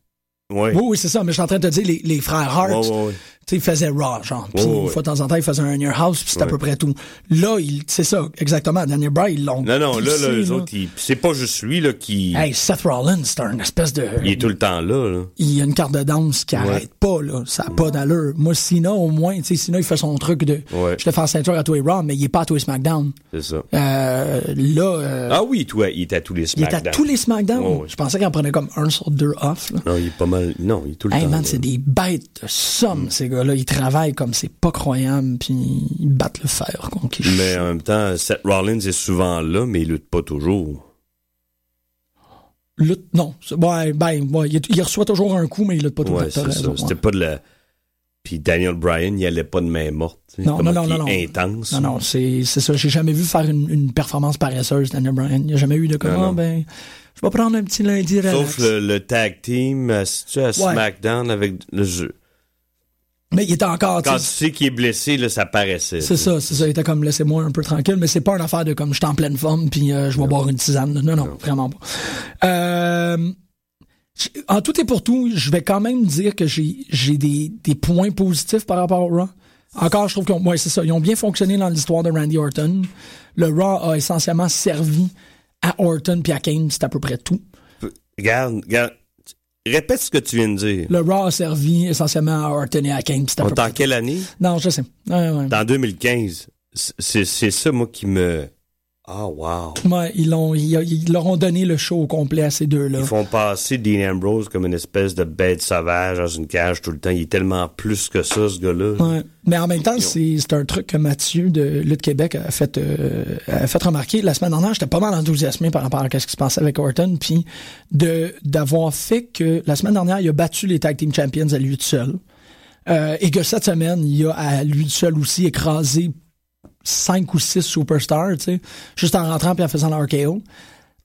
ouais. Oui, oui, c'est ça. Mais je suis en train de te dire, les, les frères Hart, Ouais, sais, ils faisaient Raw, genre. Puis une fois de temps en temps, ils faisaient un Your House, puis c'était à Ouais. peu près tout. Là, il- c'est ça, exactement. Daniel Bryan, ils l'ont. Non, non, là, là, les autres, ils- c'est pas juste lui là, qui Hey, Seth Rollins, c'est un espèce de. il est tout le temps là. là. il y a une carte de danse qui Ouais. arrête pas, là. Ça a pas d'allure. Moi, Sina, au moins, tu sais, Sina, il fait son truc de. Ouais. Je te fais la ceinture à toi et Raw, mais il est pas à toi et SmackDown. C'est ça. Euh, là, euh, Ah oui, toi, il est à tous les il est SmackDown. à tous les SmackDown. Je pensais qu'il en prenait comme un sur deux off, là. Non, il est pas mal. Non, il est tout le Hey temps. man, c'est des bêtes de somme, ces gars-là. Ils travaillent comme c'est pas croyable, puis ils battent le fer. Mais en même temps, Seth Rollins est souvent là, mais il lutte pas toujours. Lutte, non. Ouais, ben, ouais, il, il reçoit toujours un coup, mais il lutte pas Ouais, raison, C'était pas de la. Puis Daniel Bryan, il allait pas de main morte. Non, comment non, non, non, intense. Non, non, c'est c'est ça. J'ai jamais vu faire une, une performance paresseuse, Daniel Bryan. Il n'y a jamais eu de comme, Non, non. Ah, ben, je vais prendre un petit lundi relax. Sauf le, le tag team, euh, si tu à SmackDown avec le jeu. Mais il était encore, Quand tu sais, qu'il est blessé, là, ça paraissait. c'est ça, c'est ça. Il était comme, laissez-moi un peu tranquille, mais c'est pas une affaire de comme, je suis en pleine forme, puis euh, je vais boire une tisane. Non, non, vraiment pas. Euh, en tout et pour tout, je vais quand même dire que j'ai j'ai des, des points positifs par rapport au Raw. Encore, je trouve qu'ils ont, ouais, c'est ça. Ils ont bien fonctionné dans l'histoire de Randy Orton. Le Raw a essentiellement servi à Orton puis à Kane, c'est à peu près tout. Regarde, regarde. Répète ce que tu viens de dire. Le Raw a servi essentiellement à Orton et à Kane, On est en quelle année? Non, je sais. Ouais, ouais. Dans 2015. C'est c'est ça, moi, qui me... Ah, wow. Ouais, ils, l'ont, ils, ils leur ont donné le show au complet à ces deux-là. Ils font passer Dean Ambrose comme une espèce de bête sauvage dans une cage tout le temps. Il est tellement plus que ça, ce gars-là. Ouais. Mais en même temps, c'est, c'est un truc que Mathieu de Lutte Québec a fait, euh, a fait remarquer. La semaine dernière, j'étais pas mal enthousiasmé par rapport à ce qui se passait avec Orton, puis de, d'avoir fait que la semaine dernière, il a battu les Tag Team Champions à lui tout seul. Euh, et que cette semaine, il a à lui seul aussi écrasé cinq ou six superstars, tu sais, juste en rentrant puis en faisant leur.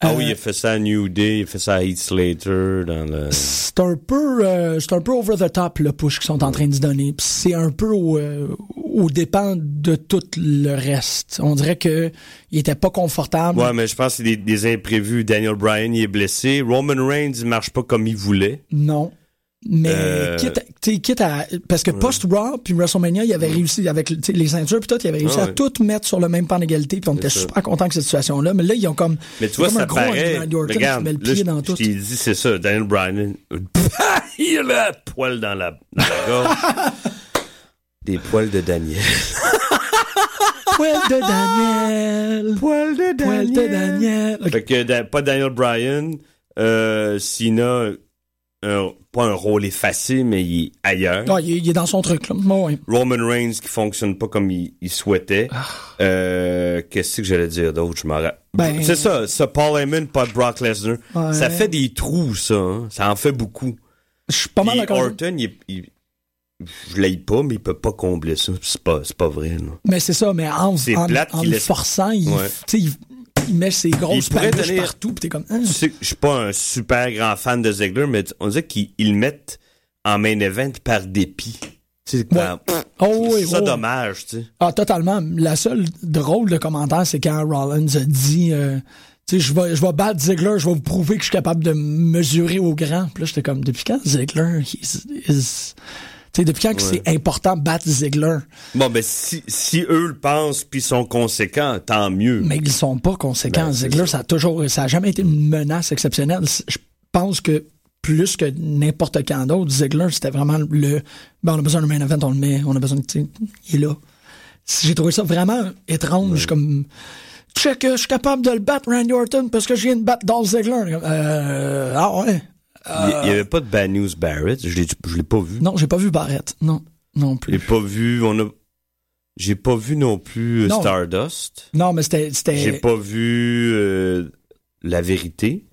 Ah Euh, oui, il a fait ça à New Day, il a fait ça à Heath Slater dans le... c'est un peu euh, c'est un peu over the top le push qu'ils sont en train de se donner c'est un peu au, euh, au dépend de tout le reste on dirait que il était pas confortable Ouais, mais je pense que c'est des, des imprévus. Daniel Bryan, il est blessé. Roman Reigns, il marche pas comme il voulait. non mais Euh, quitte, à, quitte à parce que post Raw puis WrestleMania il avait réussi avec les ceintures puis tout il avait réussi Ah à ouais. tout mettre sur le même plan d'égalité puis on était ça. super content que cette situation là mais là ils ont comme Mais tu vois, comme un ça gros paraît. Orton Regarde, met le pied je- dans je tout t'ai dit, c'est ça. Daniel Bryan, il a le poil dans la, dans la gorge. Des poils de Daniel. poil de Daniel Poil de poil de Daniel. Fait que pas Daniel Bryan, euh, Cena, un- pas un rôle effacé, mais il est ailleurs. Il, est- il est dans son truc là. Roman Reigns qui fonctionne pas comme il, il souhaitait. Euh, Qu'est-ce que j'allais dire d'autre? Je m'en Ben- C'est ça, ça, Paul Heyman, pas Brock Lesnar. Ouais. Ça fait des trous, ça. hein. Ça en fait beaucoup. je suis pas mal d'accord Orton, il, il- je l'aille pas, mais il peut pas combler ça. C'est pas, pas vrai, là. Mais c'est ça, mais en, en, en forçant, Ouais. il, il met ses grosses paluches partout, pis t'es comme... Tu sais, que je suis pas un super grand fan de Ziggler, mais on dirait qu'ils ils le mettent en main event par dépit. Oh, oui, c'est ça oui. dommage, tu sais. Ah, totalement. La seule drôle de commentaire, c'est quand Rollins a dit... euh, tu sais, je vais, je vais battre Ziggler, je vais vous prouver que je suis capable de me mesurer au grand. Puis là, j'étais comme, depuis quand Ziggler, is- tu sais, depuis quand Ouais. c'est important de battre Ziggler? Bon, ben, si, si eux le pensent puis sont conséquents, tant mieux. Mais ils sont pas conséquents. Ben, Ziggler, ça. a toujours, ça a jamais été une menace exceptionnelle. Je pense que plus que n'importe quand d'autre, Ziggler, c'était vraiment le, ben, on a besoin d'un main event, on le met, on a besoin de, il est là. J'ai trouvé ça vraiment étrange, comme, check, je suis capable de le battre, Randy Orton, parce que je viens de battre Dolph Ziggler. Euh, ah ouais. Il n'y avait pas de Bad News Barrett. Je l'ai, je l'ai pas vu. Non, j'ai pas vu Barrett. Non, non Je l'ai plus. pas vu. On a. J'ai pas vu non plus euh, Non. Stardust. Non, mais c'était, J'ai pas vu euh, La Vérité.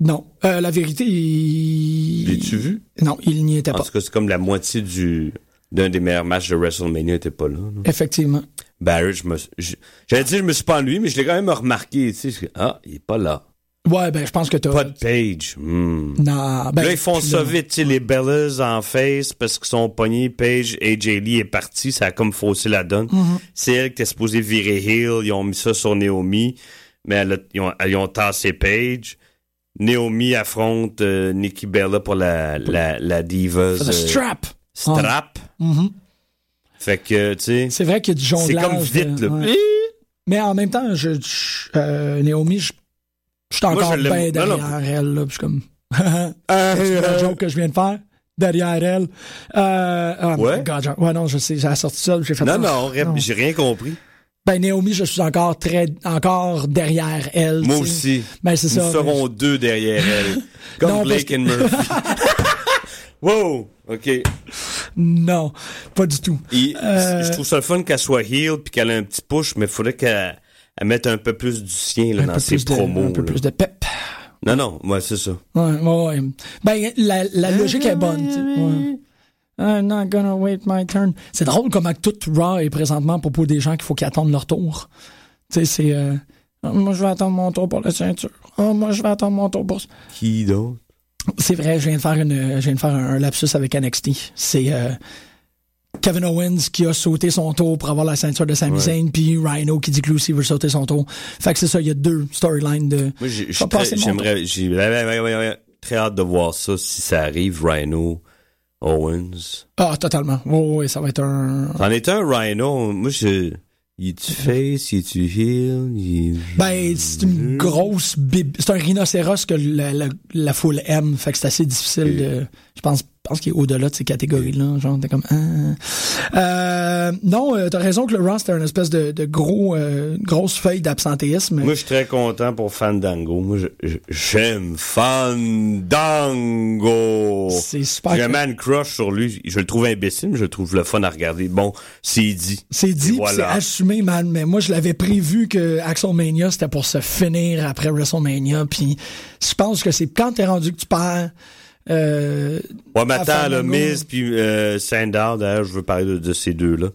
non. Euh, la vérité, il... L'as-tu vu? Non, il n'y était En pas. tout cas, c'est comme la moitié du d'un des meilleurs matchs de WrestleMania était pas là. Effectivement. Barrett, je me, suis- je- j'allais dire je me suis pas ennuyé, mais je l'ai quand même remarqué. Tu sais, je- ah, il est pas là. Ouais, ben, je pense que t'as... Pas de page. Hmm. Non, ben, là, ils font ça là- vite, tu sais, les Bellas en face parce qu'ils sont pognés. Page, AJ Lee est parti, ça a comme faussé la donne. Mm-hmm. C'est elle qui était supposée virer Hill, ils ont mis ça sur Naomi, mais elle a- ils, ont, ils ont tassé Page. Naomi affronte euh, Nikki Bella pour la, la, la Divas For the euh, strap. strap. Mhm. Fait que, tu sais, C'est vrai qu'il y a du c'est jonglage. comme vite, de- là. ouais. Mais en même temps, je, je- euh, Naomi, je, je suis encore je bien Non, non. derrière elle, là. puis Je suis comme, c'est la joke que je viens de faire. Derrière elle. Euh, oh Ouais. God, genre- ouais, non, je sais, j'ai sorti ça, j'ai fait non, ça. non, Non. j'ai rien compris. Ben, Naomi, je suis encore très, encore derrière elle. Moi aussi. Ben, c'est Nous ça. serons deux derrière elle. Comme Non, Blake parce and Murphy. wow! OK. Non, pas du tout. Et Euh, Je trouve ça le fun qu'elle soit heel puis qu'elle ait un petit push, mais il faudrait qu'elle elle mette un peu plus du sien là, dans ses plus de, promos. un peu là. plus de pep. Non, non, moi, c'est ça. Ouais, ouais. Ben, la, la logique est bonne. Ouais. I'm not gonna wait my turn. C'est drôle comment tout Raw est présentement pour des gens qu'il faut qu'ils attendent leur tour. Tu sais, c'est... euh, Ah, moi, je vais attendre mon tour pour la ceinture. Ah, moi, je vais attendre mon tour pour... Qui d'autre? C'est vrai, je viens de faire, une, je viens de faire un lapsus avec NXT. C'est euh, Kevin Owens qui a sauté son tour pour avoir la ceinture de Sami. Zayn, puis Rhino qui dit que lui aussi veut sauter son tour. Fait que c'est ça, il y a deux storylines de... Moi, j'aimerais, j'ai très hâte de voir ça si ça arrive, Rhino, Owens. Ah, totalement. Oui, oui, ça va être un... T'en es un Rhino, moi, je, il est-tu face, il est-tu heel, il est- Ben, c'est une grosse bib... C'est un rhinocéros que la, la, la foule aime. Fait que c'est assez difficile de... Je pense, pense qu'il est au-delà de ces catégories-là. Genre, t'es comme... ah. Euh, non, euh, t'as raison que le Raw, c'était une espèce de, de gros, euh, grosse feuille d'absentéisme. Moi, je suis très content pour Fandango. Moi, j'aime Fandango. C'est super. J'ai un man crush sur lui. Je le trouve imbécile, mais je le trouve le fun à regarder. Bon, c'est dit. C'est dit, voilà. c'est assumé, man. Mais moi, je l'avais prévu que Axelmania, c'était pour se finir après WrestleMania. Puis je pense que c'est quand t'es rendu que tu perds... Euh, Ouais, mais attends, là. Miz puis euh, d'ailleurs, je veux parler de, de ces deux-là.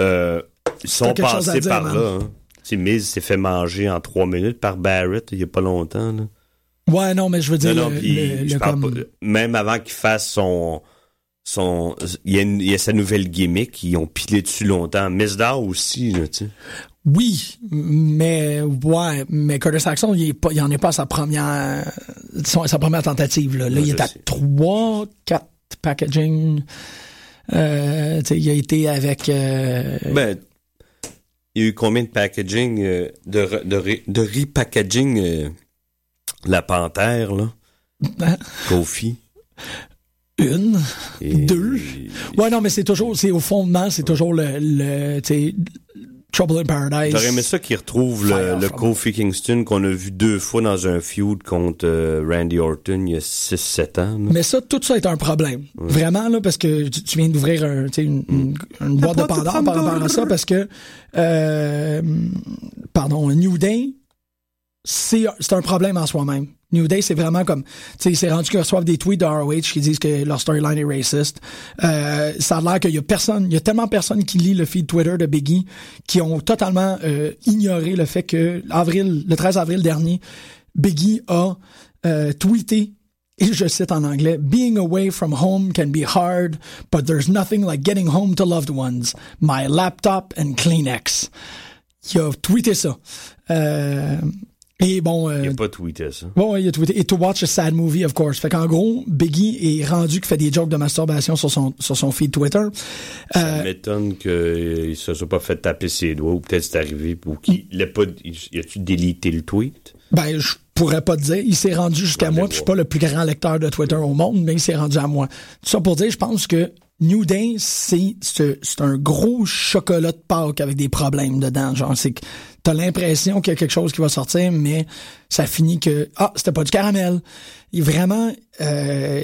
Euh, ils sont passés dire, par man. là. Hein. Miz s'est fait manger en trois minutes par Barrett il y a pas longtemps. Là. ouais, non, mais je veux dire, Non, non, le, puis le- je le parle comme- pas- même avant qu'il fasse son. son il, y a une- il y a sa nouvelle gimmick, ils ont pilé dessus longtemps. Miss Dow aussi, là, tu sais. Oui, mais ouais, mais Curtis Saxon, il, est pas, il en est pas à sa première, sa première tentative. Là, là Ouais, il est à sais. trois, quatre packaging. Euh, il a été avec. euh, Ben, il y a eu combien de packaging, euh, de, de, de repackaging euh, la panthère, là? hein, Kofi. une, Et- deux. Ouais, non, mais c'est toujours, c'est au fondement, c'est toujours le, le Trouble in Paradise. J'aurais aimé ça qu'il retrouve le, le Kofi Kingston qu'on a vu deux fois dans un feud contre euh, Randy Orton il y a 6-7 ans. là. Mais ça, tout ça est un problème. Vraiment, là, parce que tu, tu viens d'ouvrir un, tu sais, une, une, une boîte de Pandore par rapport à ça, parce que, euh, pardon, New Day, c'est un problème en soi-même. New Day, c'est vraiment comme, tu sais, c'est rendu qu'ils reçoivent des tweets de ROH qui disent que leur storyline est raciste. Euh, ça a l'air qu'il y a personne, il y a tellement personne qui lit le feed Twitter de Biggie qui ont totalement euh, ignoré le fait que avril, le 13 avril dernier, Biggie a euh, tweeté et je cite en anglais, Being away from home can be hard, but there's nothing like getting home to loved ones. My laptop and Kleenex. Il a tweeté ça. Euh, Et bon, euh, Il a pas tweeté ça. Bon, ouais, il a tweeté et to watch a sad movie, of course. Fait qu'en gros, Biggie est rendu qu'il fait des jokes de masturbation sur son sur son feed Twitter. Ça Euh, m'étonne qu'il se soit pas fait taper ses doigts ou peut-être c'est arrivé ou qu'il l'ait pas. Il a-tu délité le tweet? ben, je pourrais pas te dire. Il s'est rendu jusqu'à moi. puis Je suis pas le plus grand lecteur de Twitter au monde, mais il s'est rendu à moi. Tout ça pour dire, je pense que New Day, c'est c'est c'est un gros chocolat de Pâques avec des problèmes dedans. Genre, c'est que t'as l'impression qu'il y a quelque chose qui va sortir, mais ça finit que ah, c'était pas du caramel. Il vraiment euh,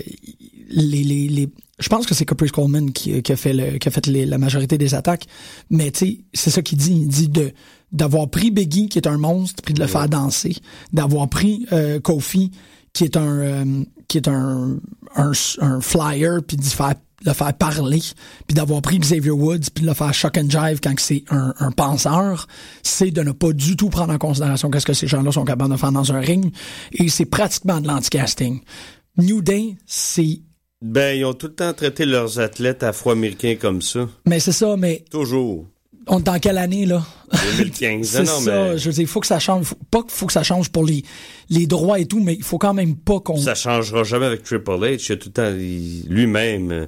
les, les, les je pense que c'est Caprice Coleman qui, qui a fait le, qui a fait les- la majorité des attaques, mais tu sais, c'est ça qu'il dit. Il dit de d'avoir pris Biggie qui est un monstre puis de le faire danser, d'avoir pris euh, Kofi qui est un euh, qui est un, un, un flyer puis d'y faire le faire parler, puis d'avoir pris Xavier Woods puis de le faire shock and jive quand c'est un, un penseur, c'est de ne pas du tout prendre en considération qu'est-ce que ces gens-là sont capables de faire dans un ring, et c'est pratiquement de l'anti-casting. New Day, c'est Ben, ils ont tout le temps traité leurs athlètes afro-américains comme ça. mais c'est ça, mais Toujours. on est dans quelle année là? 2015. C'est non, non, ça, mais je veux dire, il faut que ça change. Faut- pas qu'il faut que ça change pour les, les droits et tout, mais il faut quand même pas qu'on. ça changera jamais avec Triple H. Il a tout le temps, lui-même, euh,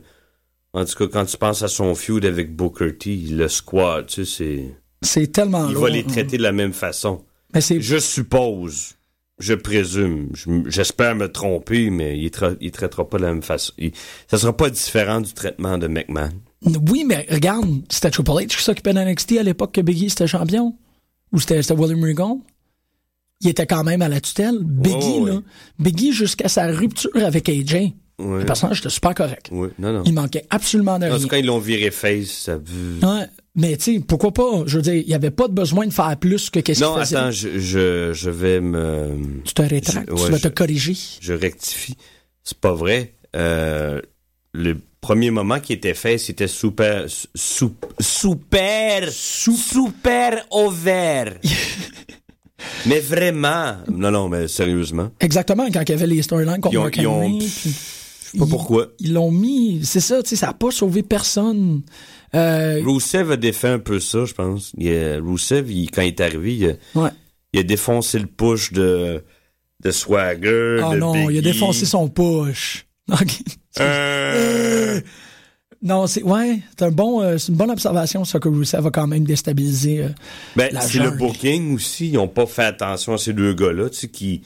en tout cas, quand tu penses à son feud avec Booker T, le squad, tu sais, c'est, C'est tellement il lourd. va les traiter de la même façon. Mais c'est Je suppose, je présume, je- j'espère me tromper, mais il, tra- il traitera pas de la même façon. Il- ça sera pas différent du traitement de McMahon. Oui, mais regarde, c'était Triple H qui s'occupait d'NXT à l'époque que Biggie était champion. Ou c'était c'était William Regal. Il était quand même à la tutelle. Biggie, Oh, oui. là. Biggie, jusqu'à sa rupture avec AJ, Ouais. le personnage était super correct. Non, non. Il manquait absolument de En rien. tout cas, ils l'ont viré face, ça Ouais, mais tu sais, pourquoi pas? Je veux dire, il n'y avait pas de besoin de faire plus que qu'est-ce Non, qu'il faisait. attends, je, je, je vais me. tu te rétractes, je- tu vas te corriger. je rectifie. C'est pas vrai. Euh, le premier moment qui était fait, c'était super, sou- super, super ouvert. mais vraiment. Non, non, mais sérieusement. Exactement, quand il y avait les storylines contre Ils ont- ils pff, sais pas ils- pourquoi. Ils l'ont mis, c'est ça, tu sais, ça n'a pas sauvé personne. Euh, Rousseff a défait un peu ça, je pense. Il a- Rousseff, il- quand il est arrivé, il a, ouais. il a défoncé le push de, de Swagger. Oh de non, il a défoncé son push. Ok. Euh, Non, c'est ouais, c'est un bon, euh, c'est une bonne observation ça que Rusev a quand même déstabilisé. euh, ben, c'est le booking aussi. Ils ont pas fait attention à ces deux gars-là, tu sais, qui,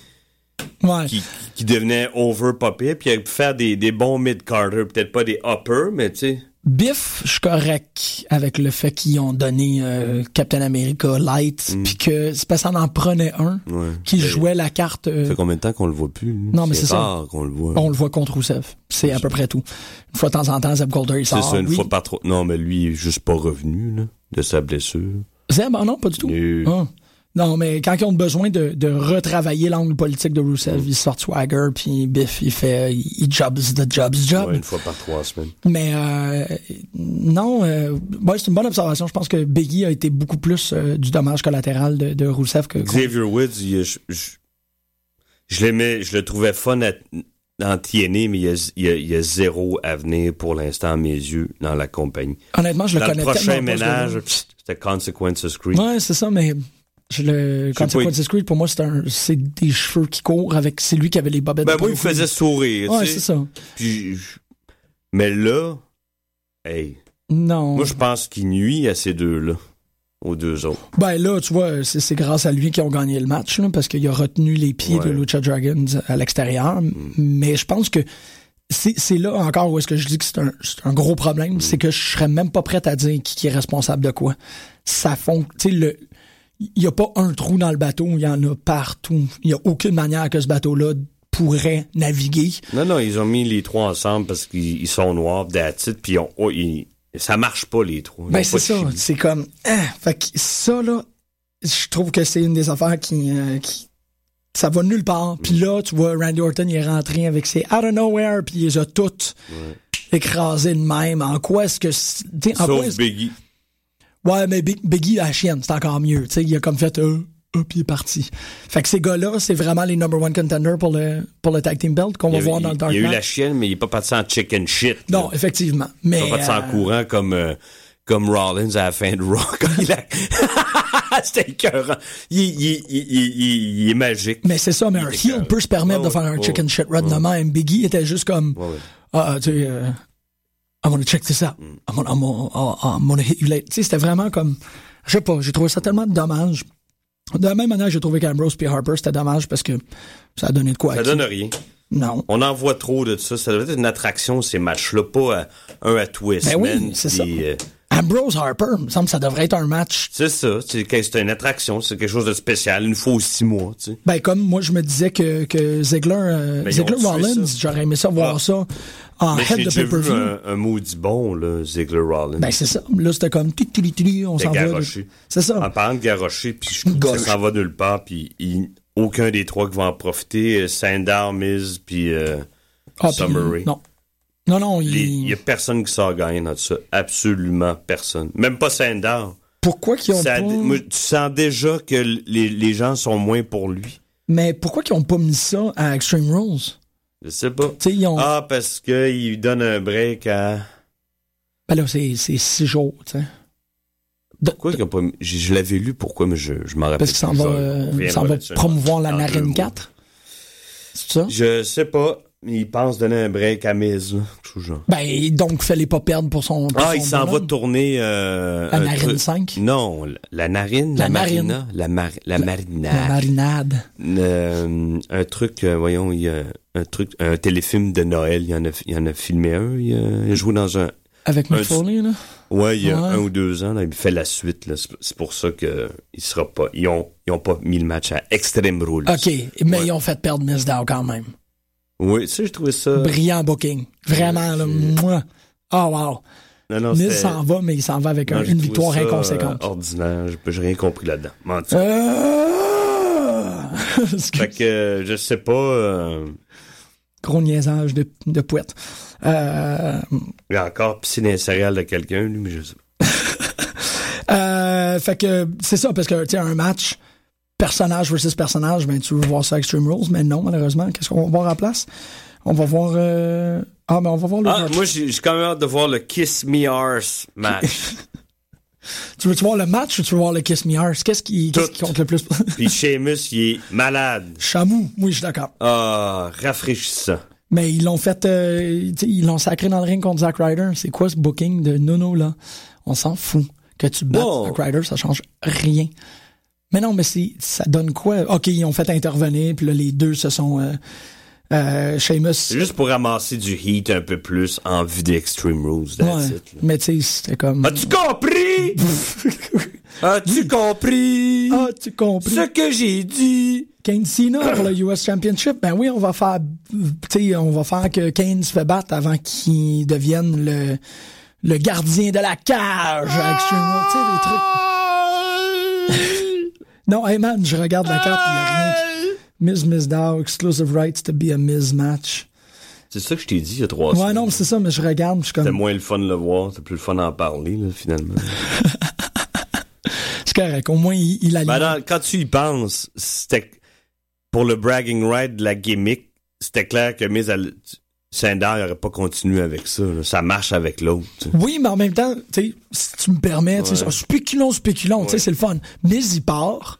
ouais. qui, qui devenaient over-popés, puis il a pu faire des, des bons mid-carter, peut-être pas des uppers, mais tu sais. Biff, je suis correct avec le fait qu'ils ont donné euh, Captain America Light, puis que c'est parce qu'on en prenait un Mm. Ouais. qui jouait la carte. euh, Ça fait combien de temps qu'on le voit plus? lui? Non, mais c'est ça. qu'on le voit. on le voit contre Rusev. C'est à peu près tout. Une fois de temps en temps, Zeb Golder, il c'est sort. ça, une fois par trop. Non, mais lui, il est juste pas revenu, là, de sa blessure. Zeb, ah non, pas du tout. Ah. Non, mais quand ils ont besoin de, de retravailler l'angle politique de Rusev, Mm. ils sortent Swagger, puis Biff, il fait, il jobs the jobs job. Ouais, une fois par trois semaines. Mais euh, non, euh, c'est une bonne observation. Je pense que Biggie a été beaucoup plus euh, du dommage collatéral de, de Rusev que. Xavier Woods, il, je, je, je l'aimais, je le trouvais fun à, en TNA, mais il y, a, il, y a, il y a zéro avenir pour l'instant à mes yeux dans la compagnie. Honnêtement, je le Dans le connais prochain pas, ce ménage, c'était Consequences Creed. Ouais, c'est ça, mais je le sais pas, Consequences Creed pour moi c'est un c'est des cheveux qui courent avec c'est lui qui avait les bobettes. Ben moi, il me faisait sourire, Ouais, c'est ça. Puis, mais là, hey, Non. moi je pense qu'il nuit à ces deux-là, aux deux autres. Ben là, tu vois, c'est c'est grâce à lui qu'ils ont gagné le match, là, parce qu'il a retenu les pieds de. Lucha Dragons à l'extérieur. Mais je pense que c'est c'est là encore où est-ce que je dis que c'est un, c'est un gros problème, c'est que je serais même pas prête à dire qui, qui est responsable de quoi. Ça fond, tu sais, le, il y a pas un trou dans le bateau, il y en a partout. Il y a aucune manière que ce bateau-là pourrait naviguer. Non, non, ils ont mis les trois ensemble parce qu'ils ils sont noirs, it, puis ils ont- oh, ils- ça marche pas les trois. Ils Ben c'est ça, c'est comme hein, fait que ça là, je trouve que c'est une des affaires qui, euh, qui ça va nulle part. Puis là, tu vois Randy Orton il est rentré avec ses out of nowhere puis il les a toutes écrasées de même. En quoi est-ce que en quoi Sauf est-ce- Biggie. Ouais, mais Big- Biggie la chienne, c'est encore mieux, tu sais, il a comme fait euh, euh, puis il est parti. Fait que ces gars-là, c'est vraiment les number one contenders pour le pour le tag team belt qu'on va voir dans le Dark il y a eu la chienne, mais il est pas parti en chicken shit. Non, là. effectivement, mais Il est pas parti euh, en courant comme, euh, comme Rollins à la fin de a- C'était écœurant. Il, il, il, il, il- il est magique. Mais c'est ça, mais un heel peut se permettre Ouais, de faire un ouais, chicken shit run de même. Biggie était juste comme, ouais. ah, tu sais, euh, I'm gonna check this out. Mm. I'm, gonna, I'm, gonna, I'm gonna hit you later. Tu sais, c'était vraiment comme, je sais pas, j'ai trouvé ça tellement dommage. De la même manière, j'ai trouvé qu'Ambrose et Harper, c'était dommage parce que ça a donné de quoi. Ça donne rien. Non. On en voit trop de ça. Ça doit être une attraction, ces matchs-là, pas à- un à les Ben oui, c'est ça. euh, Ambrose Harper, il me semble que ça devrait être un match. c'est ça. C'est une attraction. C'est quelque chose de spécial. Une fois aux six mois, tu sais. Ben, comme moi, je me disais que, que Ziggler, euh, Ben, Rollins, j'aurais aimé ça voir Ah. ça en Mais head de pay-per-view. un, un maudit bon, là, Ziggler Rollins? Ben, c'est ça. Là, c'était comme, tic, tic, on C'était s'en va. C'est ça. En parlant de garocher, puis je trouve que ça s'en va nulle part, puis il- aucun des trois qui va en profiter. euh, Sandar, Miz, puis euh, Ah, Summary. Non. Non, non, il... les- il y a personne qui sort gagnant dans ça. Absolument personne. Même pas Sandar. Pourquoi qu'ils ont Ça- pas... tu sens déjà que les, les gens sont moins pour lui. Mais pourquoi qu'ils ont pas mis ça à Extreme Rules? Je sais pas. Ont... Ah, parce qu'il donne un break à... Ben là, c'est c'est six jours, tu sais. De- Pourquoi qu'ils pas... Je, je l'avais lu, pourquoi, mais je, je m'en rappelle Parce que ça va, euh, ça va promouvoir la mois. 4. C'est ça? Je sais pas. Il pense donner un break à Miz, genre. Ben, donc, fallait pas perdre pour son. pour Ah, son il s'en va tourner... Euh, La un narine truc- 5? Non, la- narine, La la, narine. marina, la, mar- la, La marinade. marinade. Euh, un truc, euh, voyons, il y a un truc, un téléfilm de Noël, il y en a, il y en a filmé un, il il a joué dans un, Avec Mick Foley, là? ouais, il y a Ouais. un ou deux ans, là, il fait la suite, là, c'est pour ça que il sera pas, ils ont, ils ont pas mis le match à Extreme Rules. OK, mais Ouais. ils ont fait perdre Miss Dow quand même. Oui, ça, j'ai trouvé ça. Brillant booking. Vraiment, là, c'est- moi. Oh, wow. Non, non, Miz c'était- s'en va, mais il s'en va avec non, une victoire ça, inconséquente. euh, ordinaire, j'ai rien compris là-dedans. Euh... Fait que, euh, je sais pas, euh, Gros niaisage de, de poète. Euh, il a encore pissé dans les céréales de quelqu'un, lui, mais je sais pas. euh, fait que c'est ça, parce que, tu sais, un match personnage versus personnage, ben, tu veux voir ça Extreme Rules, mais non, malheureusement. Qu'est-ce qu'on va voir en place? On va voir... euh, Ah, mais on va voir le Ah, match. moi, j'ai quand même hâte de voir le Kiss Me Arse match. Tu veux-tu voir le match ou tu veux voir le Kiss Me Arse? Qu'est-ce qui, qui compte le plus? Puis Sheamus, il est malade. Chamou, oui, je suis d'accord. Ah, rafraîchissant. Mais ils l'ont fait, euh, ils l'ont sacré dans le ring contre Zack Ryder. C'est quoi ce booking de Nono là? On s'en fout. Que tu battes. Zack Ryder, ça change rien. Mais non, mais c'est, ça donne quoi? Ok, ils ont fait intervenir, puis là les deux se sont. Euh, euh, Sheamus. Juste pour ramasser du heat un peu plus en vue des Extreme Rules, that's Ouais. it. Mais tu sais, c'était comme. As-tu compris? As-tu compris? Ah, tu compris? Ce que j'ai dit? Kane Cena pour le US Championship, ben oui, on va faire, tu sais, on va faire que Kane se fait battre avant qu'il devienne le, le gardien de la cage à Extreme Rules, tu sais, des trucs. non, hey man, je regarde la carte, il y a rien. Miz Miz Dow, exclusive rights to be a Miz match. C'est ça que je t'ai dit il y a trois Ouais, semaines. non, mais c'est ça, mais je regarde, je suis C'était comme, moins le fun de le voir, c'était plus le fun d'en parler, là, finalement. c'est correct, au moins il, il a Ben, quand tu y penses, c'était pour le bragging right de la gimmick, c'était clair que Miz elle- Sandar n'aurait pas continué avec ça. là. Ça marche avec l'autre. Oui, mais en même temps, si tu me permets, Ouais. spéculons, spéculons, Ouais. c'est le fun. Miz, il part.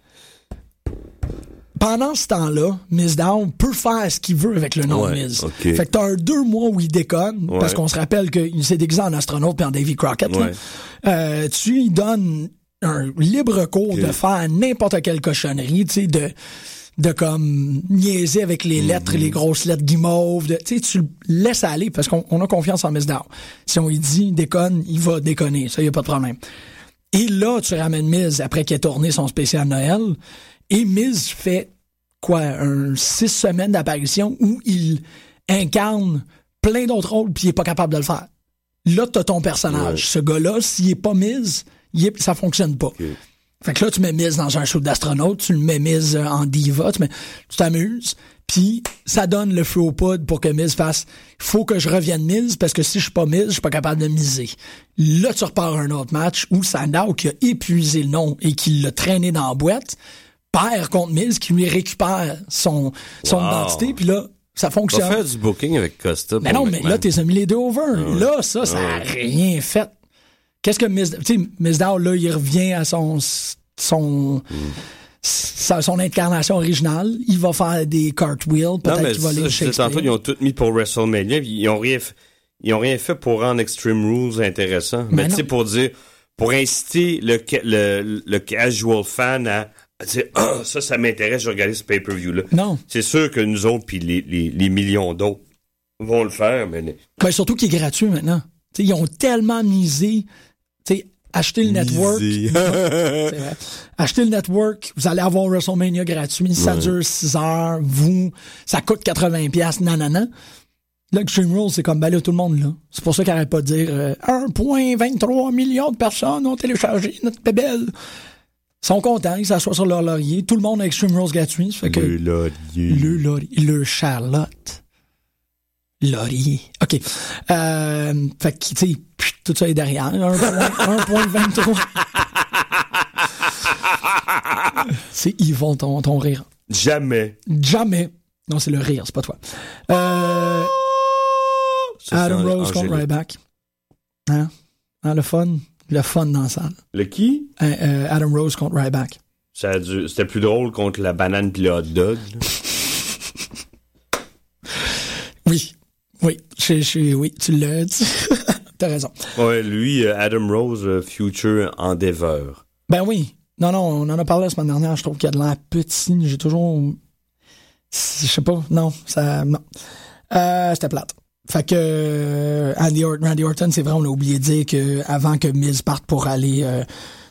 Pendant ce temps-là, Miz Down peut faire ce qu'il veut avec le nom Ouais, de. Fait que t'as un deux mois où il déconne, parce qu'on se rappelle qu'il s'est déguisé en astronaute puis en Davy Crockett. là. Euh, tu lui donnes un libre cours de faire n'importe quelle cochonnerie, tu sais, de de comme niaiser avec les lettres, Mhm. les grosses lettres guimauves, de- tu sais, tu le laisses aller parce qu'on on a confiance en Miss Dow. Si on lui dit déconne, il va déconner, ça y a pas de problème. Et là, tu ramènes Miz après qu'il ait tourné son spécial Noël, et Miz fait quoi, un six semaines d'apparition où il incarne plein d'autres rôles puis il est pas capable de le faire. Là, t'as ton personnage. Ouais. Ce gars-là, s'il est pas Miz, il est- ça fonctionne pas. Fait que là, tu Miz dans un show d'astronaute, tu le mets Miz euh, en diva, tu mets- tu t'amuses, puis ça donne le feu au poudre pour que Miz fasse « faut que je revienne Miz, parce que si je suis pas Miz, je suis pas capable de miser. » Là, tu repars un autre match où Sandow, qui a épuisé le nom et qui l'a traîné dans la boîte, perd contre Miz, qui lui récupère son, son Wow. identité, puis là, ça On fonctionne. faire du booking avec Costa. Mais non, mais là, t'es mis les deux over. ouais. Là, ça, ça a Ah ouais. rien fait. Qu'est-ce que Miss, Dow, là, il revient à son, son, sa- son incarnation originale. Il va faire des cartwheels, peut-être qu'il va disais Shakespeare. tantôt, ils ont tout mis pour WrestleMania. Ils ont rien, ils ont rien fait pour rendre Extreme Rules intéressant. Mais Mais tu sais, pour dire, pour inciter le, ca- le, le casual fan à, à dire, ah, ça, ça m'intéresse, je vais regarder ce pay-per-view-là. Non. C'est sûr que nous autres, puis les, les, les millions d'autres vont le faire, mais Ben, surtout qu'il est gratuit maintenant. Ils ont tellement misé, tu sais, acheter le network. Vrai. Achetez le network, vous allez avoir WrestleMania gratuit, ça dure 6 heures, vous, ça coûte 80 pièces nanana. Là, Extreme Rules, c'est comme, ben là, tout le monde, là. C'est pour ça qu'ils n'arrêtent pas de dire euh, 1,23 millions de personnes ont téléchargé notre bébelle. Ils sont contents, ils s'assoient sur leur laurier. Tout le monde a Extreme Rules gratuit. Ça fait que Le laurier. le laurier, le Charlotte. Laurier. OK. Euh, fait que, tu sais, tout ça est derrière. 1,23. c'est Yvon, ton, ton rire. Jamais. Jamais. Non, c'est le rire, c'est pas toi. Euh, Ça, Adam Rose contre. Ryback. Hein? Hein, le fun? Le fun dans la salle. Le qui? Hein, euh, Adam Rose contre Ryback. Ça a dû- C'était plus drôle contre la banane pis le hot dog. Oui. Oui. Je- je- oui, tu l'as dit. T'as raison. Ouais, lui, euh, Adam Rose, euh, Future Endeavor. Ben oui. Non, non, on en a parlé la semaine dernière. Je trouve qu'il y a de l'air petit. J'ai toujours. Je sais pas. Non, ça. Non. Euh, C'était plate. Fait que Andy Randy Orton, c'est vrai, on a oublié de dire que avant que Miz parte pour aller euh,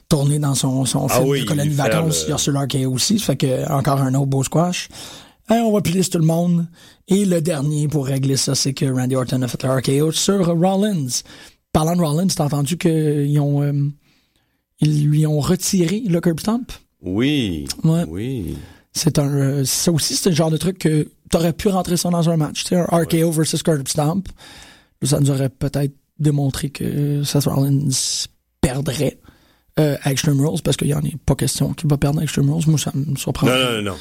tourner dans son, son Ah film oui, de colonie de vacances, le- il y a RKO aussi. Fait que encore un autre beau squash. Hein, on va piler tout le monde. Et le dernier pour régler ça, c'est que Randy Orton a fait le RKO sur Rollins. Parlant de Rollins, t'as entendu qu'ils ont euh, ils lui ont retiré le curb stomp? Oui. Ouais. Oui. C'est un, euh, ça aussi, c'est le genre de truc que t'aurais pu rentrer ça dans un match. Un RKO versus curb stomp. Ça nous aurait peut-être démontré que Seth Rollins perdrait euh, à Extreme Rules parce qu'il y en a pas question qu'il va perdre à Extreme Rules. Moi, ça me surprend. Non, non, non.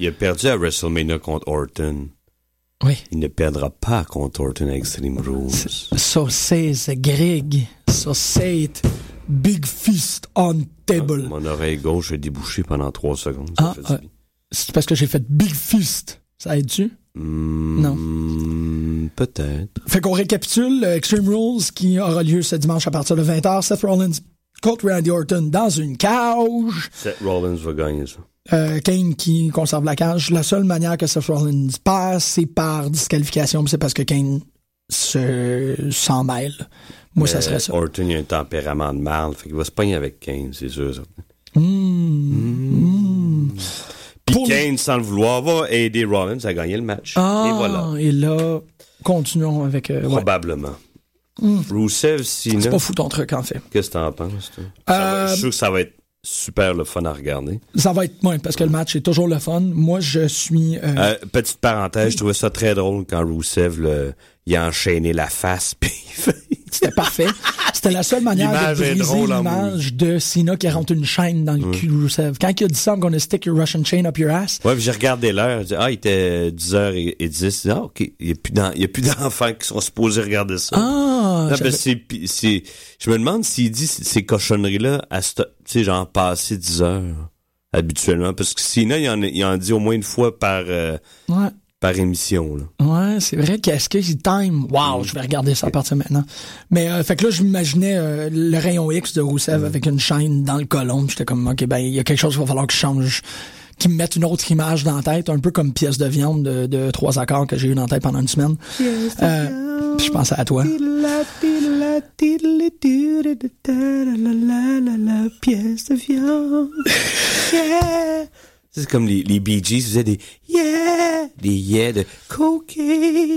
Il a perdu à WrestleMania contre Orton. Oui. Il ne perdra pas contre Orton à Extreme Rules. Ça, c'est c'est Greg. Ça, c'est Big Fist on Table. Mon oreille gauche est débouchée pendant trois secondes. Ah, euh. C'est parce que j'ai fait Big Fist. Ça aide-tu? Hmm, non. Peut-être. Fait qu'on récapitule euh, Extreme Rules qui aura lieu ce dimanche à partir de 20h. Seth Rollins contre Randy Orton dans une cage. Seth Rollins va gagner ça. Euh, Kane qui conserve la cage. La seule manière que Seth Rollins passe, c'est par disqualification. puis C'est parce que Kane se s'en mêle. Moi, ça serait ça. Orton, il a un tempérament de mal. Fait qu'il va se pogner avec Kane, c'est sûr. certain. Puis Pour le- Kane, sans le vouloir, va aider Rollins à gagner le match. Ah, Et voilà. et là, continuons avec... euh, ouais. Probablement. Rusev, Cena, C'est pas fou ton truc, en fait. qu'est-ce que t'en penses? toi? Va- Euh, Je suis sûr que ça va être super le fun à regarder. Ça va être... Ouais, parce que le match est toujours le fun. Moi, je suis... euh, Euh, petite parenthèse, je trouvais ça très drôle quand Rusev, le, il a enchaîné la face. Puis il fait- C'était parfait. C'était la seule manière de briser l'image de Cena qui rentre une chaîne dans le cul de Rusev. Quand il a dit ça, I'm gonna stick your Russian chain up your ass. Ouais, j'ai regardé l'heure. Ah, il était 10h10. Ah, OK. Il n'y a plus d'enfants qui sont supposés regarder ça. Ah! Non, que c'est, c'est, je me demande s'il dit ces cochonneries-là à tu sais, genre passé 10 heures habituellement. Parce que sinon, il en, il en dit au moins une fois par, euh, Ouais. par émission. Là. Ouais, c'est vrai qu'est-ce qu'il time? Wow, je vais regarder ça à partir de maintenant. Mais euh, fait que là, je m'imaginais euh, le rayon X de Rousseff avec une chaîne dans le colon. J'étais comme, OK, ben, il y a quelque chose qu'il va falloir que je change. Qu'il me mette une autre image dans la tête, un peu comme pièce de viande de, de trois accords que j'ai eu dans la tête pendant une semaine. Euh, puis je pensais à toi. Pièce de viande. Yeah. C'est comme les, les Bee Gees faisaient des yeah, des yeah de cocaine.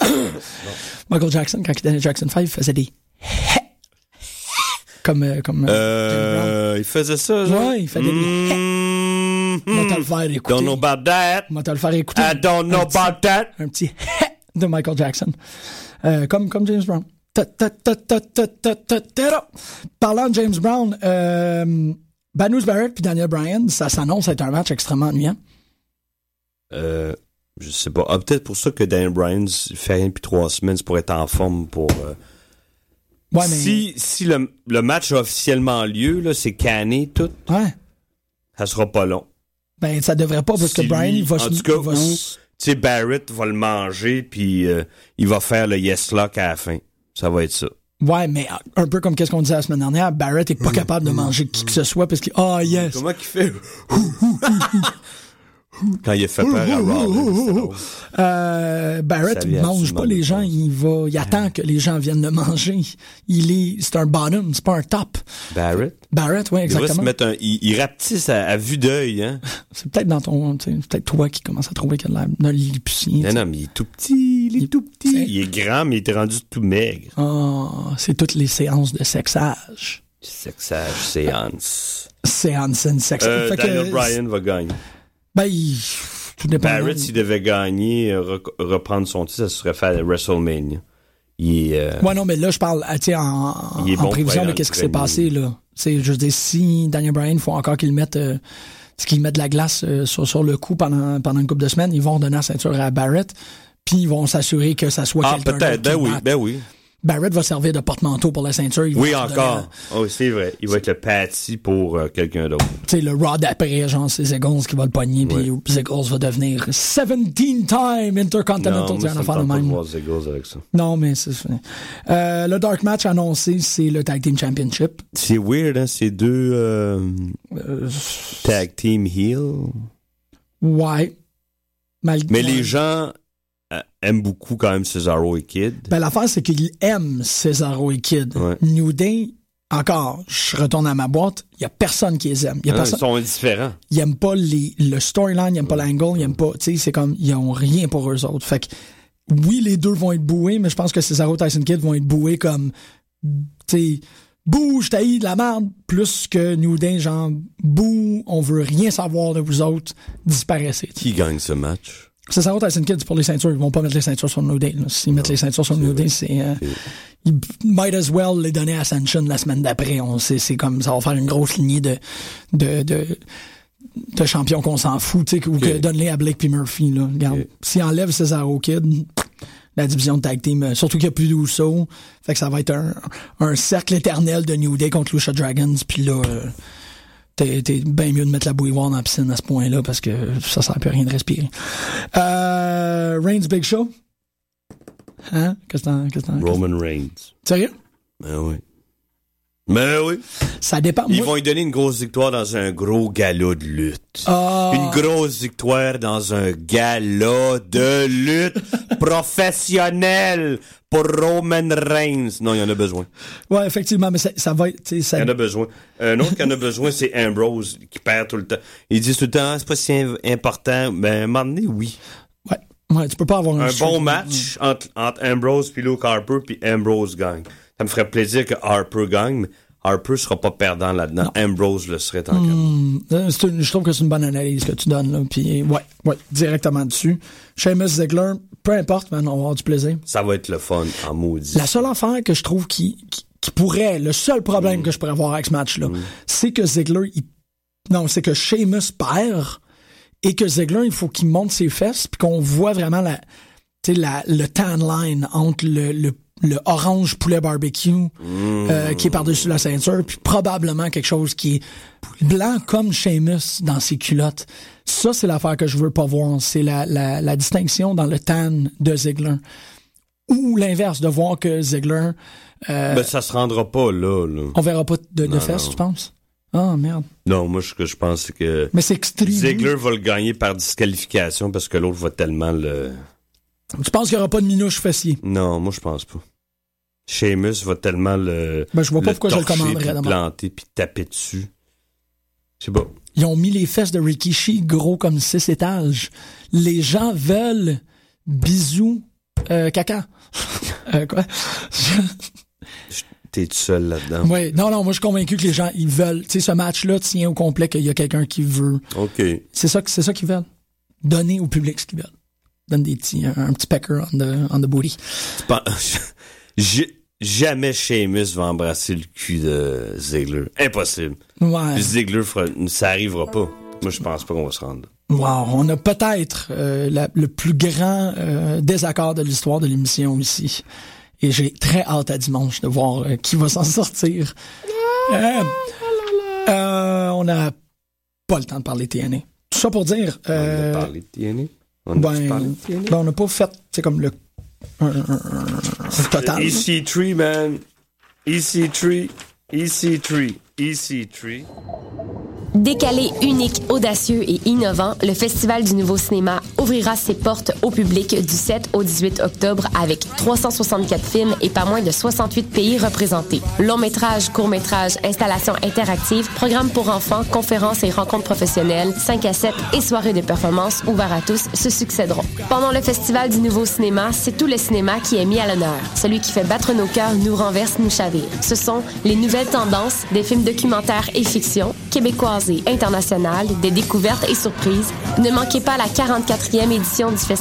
Michael Jackson, quand il était Jackson 5, il faisait des comme, euh, comme euh, Brown. Euh, il faisait ça, genre? Ouais, il fait des- Mm, On va te le faire écouter. Don't know about that. Le faire écouter. I don't know petit, about that. Un petit de Michael Jackson. Euh, comme, comme James Brown. Parlant de James Brown, euh, Banous Barrett puis Daniel Bryan, ça s'annonce être un match extrêmement ennuyant. Euh, je sais pas. Ah, peut-être pour ça que Daniel Bryan fait rien depuis trois semaines, pour être en forme pour. Euh, si, si le, le, match a officiellement lieu, c'est canné tout. Ouais. Ça sera pas long. Ben, ça devrait pas, parce que Brian, lui- il va en se. tout cas, va ou, se- tu sais, Barrett va le manger, puis euh, il va faire le yes lock à la fin. Ça va être ça. Ouais, mais un peu comme qu'est-ce qu'on disait la semaine dernière, Barrett est pas capable de manger qui que ce soit parce qu'il. Ah, yes! Comment qu'il fait? Quand il a fait peur à Rollins. drôle. Euh, Barrett à mange pas les gens, il va, il attend que les gens viennent le manger. Il est, c'est un bottom, c'est pas un top. Barrett? Barrett, ouais, Il devrait se exactement. mettre un. Il, il rapetisse à, à vue d'œil, hein? C'est peut-être dans ton, c'est peut-être toi qui commence à trouver qu'il a l'air lilliputien. Non, non, mais il est tout petit. Il est tout petit. Il est grand, mais il est rendu tout maigre. Ah, c'est toutes les séances de sexage. Sexage, séance. Séance and sex. Euh, Daniel Bryan va gagner. Ben, il, tout dépend. Barrett, s'il devait gagner, reprendre son titre, ça serait faire à WrestleMania. Il est. euh, Ouais, non, mais là, je parle, ah, en, Il est en bon prévision de qu'est-ce qui s'est passé, là. Je veux dire, si Daniel Bryan, faut encore qu'il mette, euh, qu'il mette de la glace euh, sur, sur le cou pendant, pendant une couple de semaines, ils vont redonner la ceinture à Barrett, puis ils vont s'assurer que ça soit Ah, quelqu'un peut-être. Ben oui, ben oui. Barrett va servir de porte-manteau pour la ceinture. Oui, encore. Oh, c'est vrai. Il va être le patty pour euh, quelqu'un d'autre. Tu sais, le Raw d'après, genre, c'est Ziggles qui va le pogner, puis Ziggles va devenir 17-time Intercontinental. Non, moi, ça me même. voir avec ça. Non, mais c'est euh, Le Dark Match annoncé, c'est le Tag Team Championship. C'est weird, hein, ces deux euh, tag team heel. Ouais. Mal- Mais les gens euh, aiment beaucoup quand même Cesaro et Kid. Ben, l'affaire, c'est qu'ils aiment Cesaro et Kid. Ouais. New Day, encore, je retourne à ma boîte, il y a personne qui les aime. Il y a personne, ils sont indifférents. ils aiment pas les, le storyline, ils aiment pas l'angle, ils aiment pas, tu sais, c'est comme, ils ont rien pour eux autres. Fait que, oui, les deux vont être boués, mais je pense que Cesaro et Tyson Kidd vont être boués comme, tu sais, bouge, t'as de la merde, plus que New Day, genre, bouh, on veut rien savoir de vous autres, disparaissez. Qui gagne ce match? Cesaro Tyson Kidd, c'est pour les ceintures. Ils vont pas mettre les ceintures sur New Day. S'ils mettent les ceintures sur New Day, c'est... Euh, ils might as well les donner à Ascension la semaine d'après. On sait, c'est comme ça va faire une grosse lignée de de de, de champions qu'on s'en fout, tu sais, ou que donne-les à Blake puis Murphy. Là. Regarde, Ok. s'ils enlèvent Cesaro Kid, la division de tag team, euh, surtout qu'il n'y a plus d'Uso, fait que ça va être un, un cercle éternel de New Day contre Lucha Dragons. Puis là, euh, t'es, bien mieux de mettre la bouilloire dans la piscine à ce point-là parce que ça sert plus à rien de respirer. Euh, Reigns Big Show? Hein? Qu'est-ce que Roman Reigns. Sérieux? Ben oui. Ben oui. Ça dépend. Ils Moi- vont lui donner une grosse victoire dans un gros galop de lutte. Ah. Une grosse victoire dans un galop de lutte professionnel pour Roman Reigns. Non, il y en a besoin. Ouais, effectivement, mais ça, ça va être... Il y en a besoin. Un autre qui en a besoin, c'est Ambrose, qui perd tout le temps. Ils disent tout le temps, Ah, c'est pas si im- important. Ben, à un moment donné, oui. Ouais. ouais, tu peux pas avoir un... Un bon match entre, entre Ambrose puis Luke Harper, puis Ambrose gagne. Ça me ferait plaisir que Harper gagne, mais Harper sera pas perdant là-dedans. Ambrose le serait en cas. C'est une- je trouve que c'est une bonne analyse que tu donnes, là. Puis, ouais, ouais, directement dessus. Sheamus Ziggler, peu importe, on va avoir du plaisir. Ça va être le fun en maudit. La seule affaire que je trouve qui, qui, qui pourrait, le seul problème que je pourrais avoir avec ce match-là, c'est que Ziggler, il- non, c'est que Sheamus perd et que Ziggler, il faut qu'il monte ses fesses puis qu'on voit vraiment la, tu sais, la, le tan line entre le, le, le orange poulet barbecue euh, qui est par-dessus la ceinture puis probablement quelque chose qui est blanc comme Sheamus dans ses culottes. Ça, c'est l'affaire que je veux pas voir. C'est la, la, la distinction dans le tan de Ziggler ou l'inverse, de voir que Ziggler, euh, Ben, ça se rendra pas là, là. on verra pas de, de fesses, tu penses? Ah, merde. Non, moi, ce que je pense, c'est que Mais c'est. Ziggler va le gagner par disqualification parce que l'autre va tellement le... Tu penses qu'il n'y aura pas de minouche fessier? Non, moi, je pense pas. Sheamus va tellement le... Ben, je vois pas pourquoi je le commanderais puis planter, puis taper dessus. Je sais pas. Ils ont mis les fesses de Rikishi gros comme six étages. Les gens veulent bisous euh, caca. euh, quoi? T'es tout seul là-dedans. ouais, non, non, moi je suis convaincu que les gens, ils veulent. Tu sais, ce match-là tient au complet qu'il y a quelqu'un qui veut. OK. C'est ça, c'est ça qu'ils veulent. Donner au public ce qu'ils veulent. Donne des petits, un, un petit pecker on the, on the booty. Jamais Sheamus va embrasser le cul de Ziggler. Impossible. Ouais. Ziggler, fera- ça arrivera pas. Moi, je pense pas qu'on va se rendre. Wow, on a peut-être euh, le plus grand euh, désaccord de l'histoire de l'émission ici. Et j'ai très hâte à dimanche de voir euh, qui va s'en sortir. On n'a pas le temps de parler TNA. Tout ça pour dire... On a parlé de TNA. On ben, ben, on n'a pas fait, c'est comme le total. EC3, man. EC3. EC3. EC3. Décalé, unique, audacieux et innovant, le Festival du Nouveau Cinéma ouvrira ses portes au public du 7 au 18 octobre avec 364 films et pas moins de 68 pays représentés. Long métrage, court métrage, installations interactives, programmes pour enfants, conférences et rencontres professionnelles, 5 à 7 et soirées de performance ouvertes à tous se succéderont. Pendant le Festival du Nouveau Cinéma, c'est tout le cinéma qui est mis à l'honneur. Celui qui fait battre nos cœurs nous renverse, nous chavire. Ce sont les nouvelles tendances, des films documentaires et fiction, québécoises et internationales, des découvertes et surprises. Ne manquez pas la 44e édition du Festival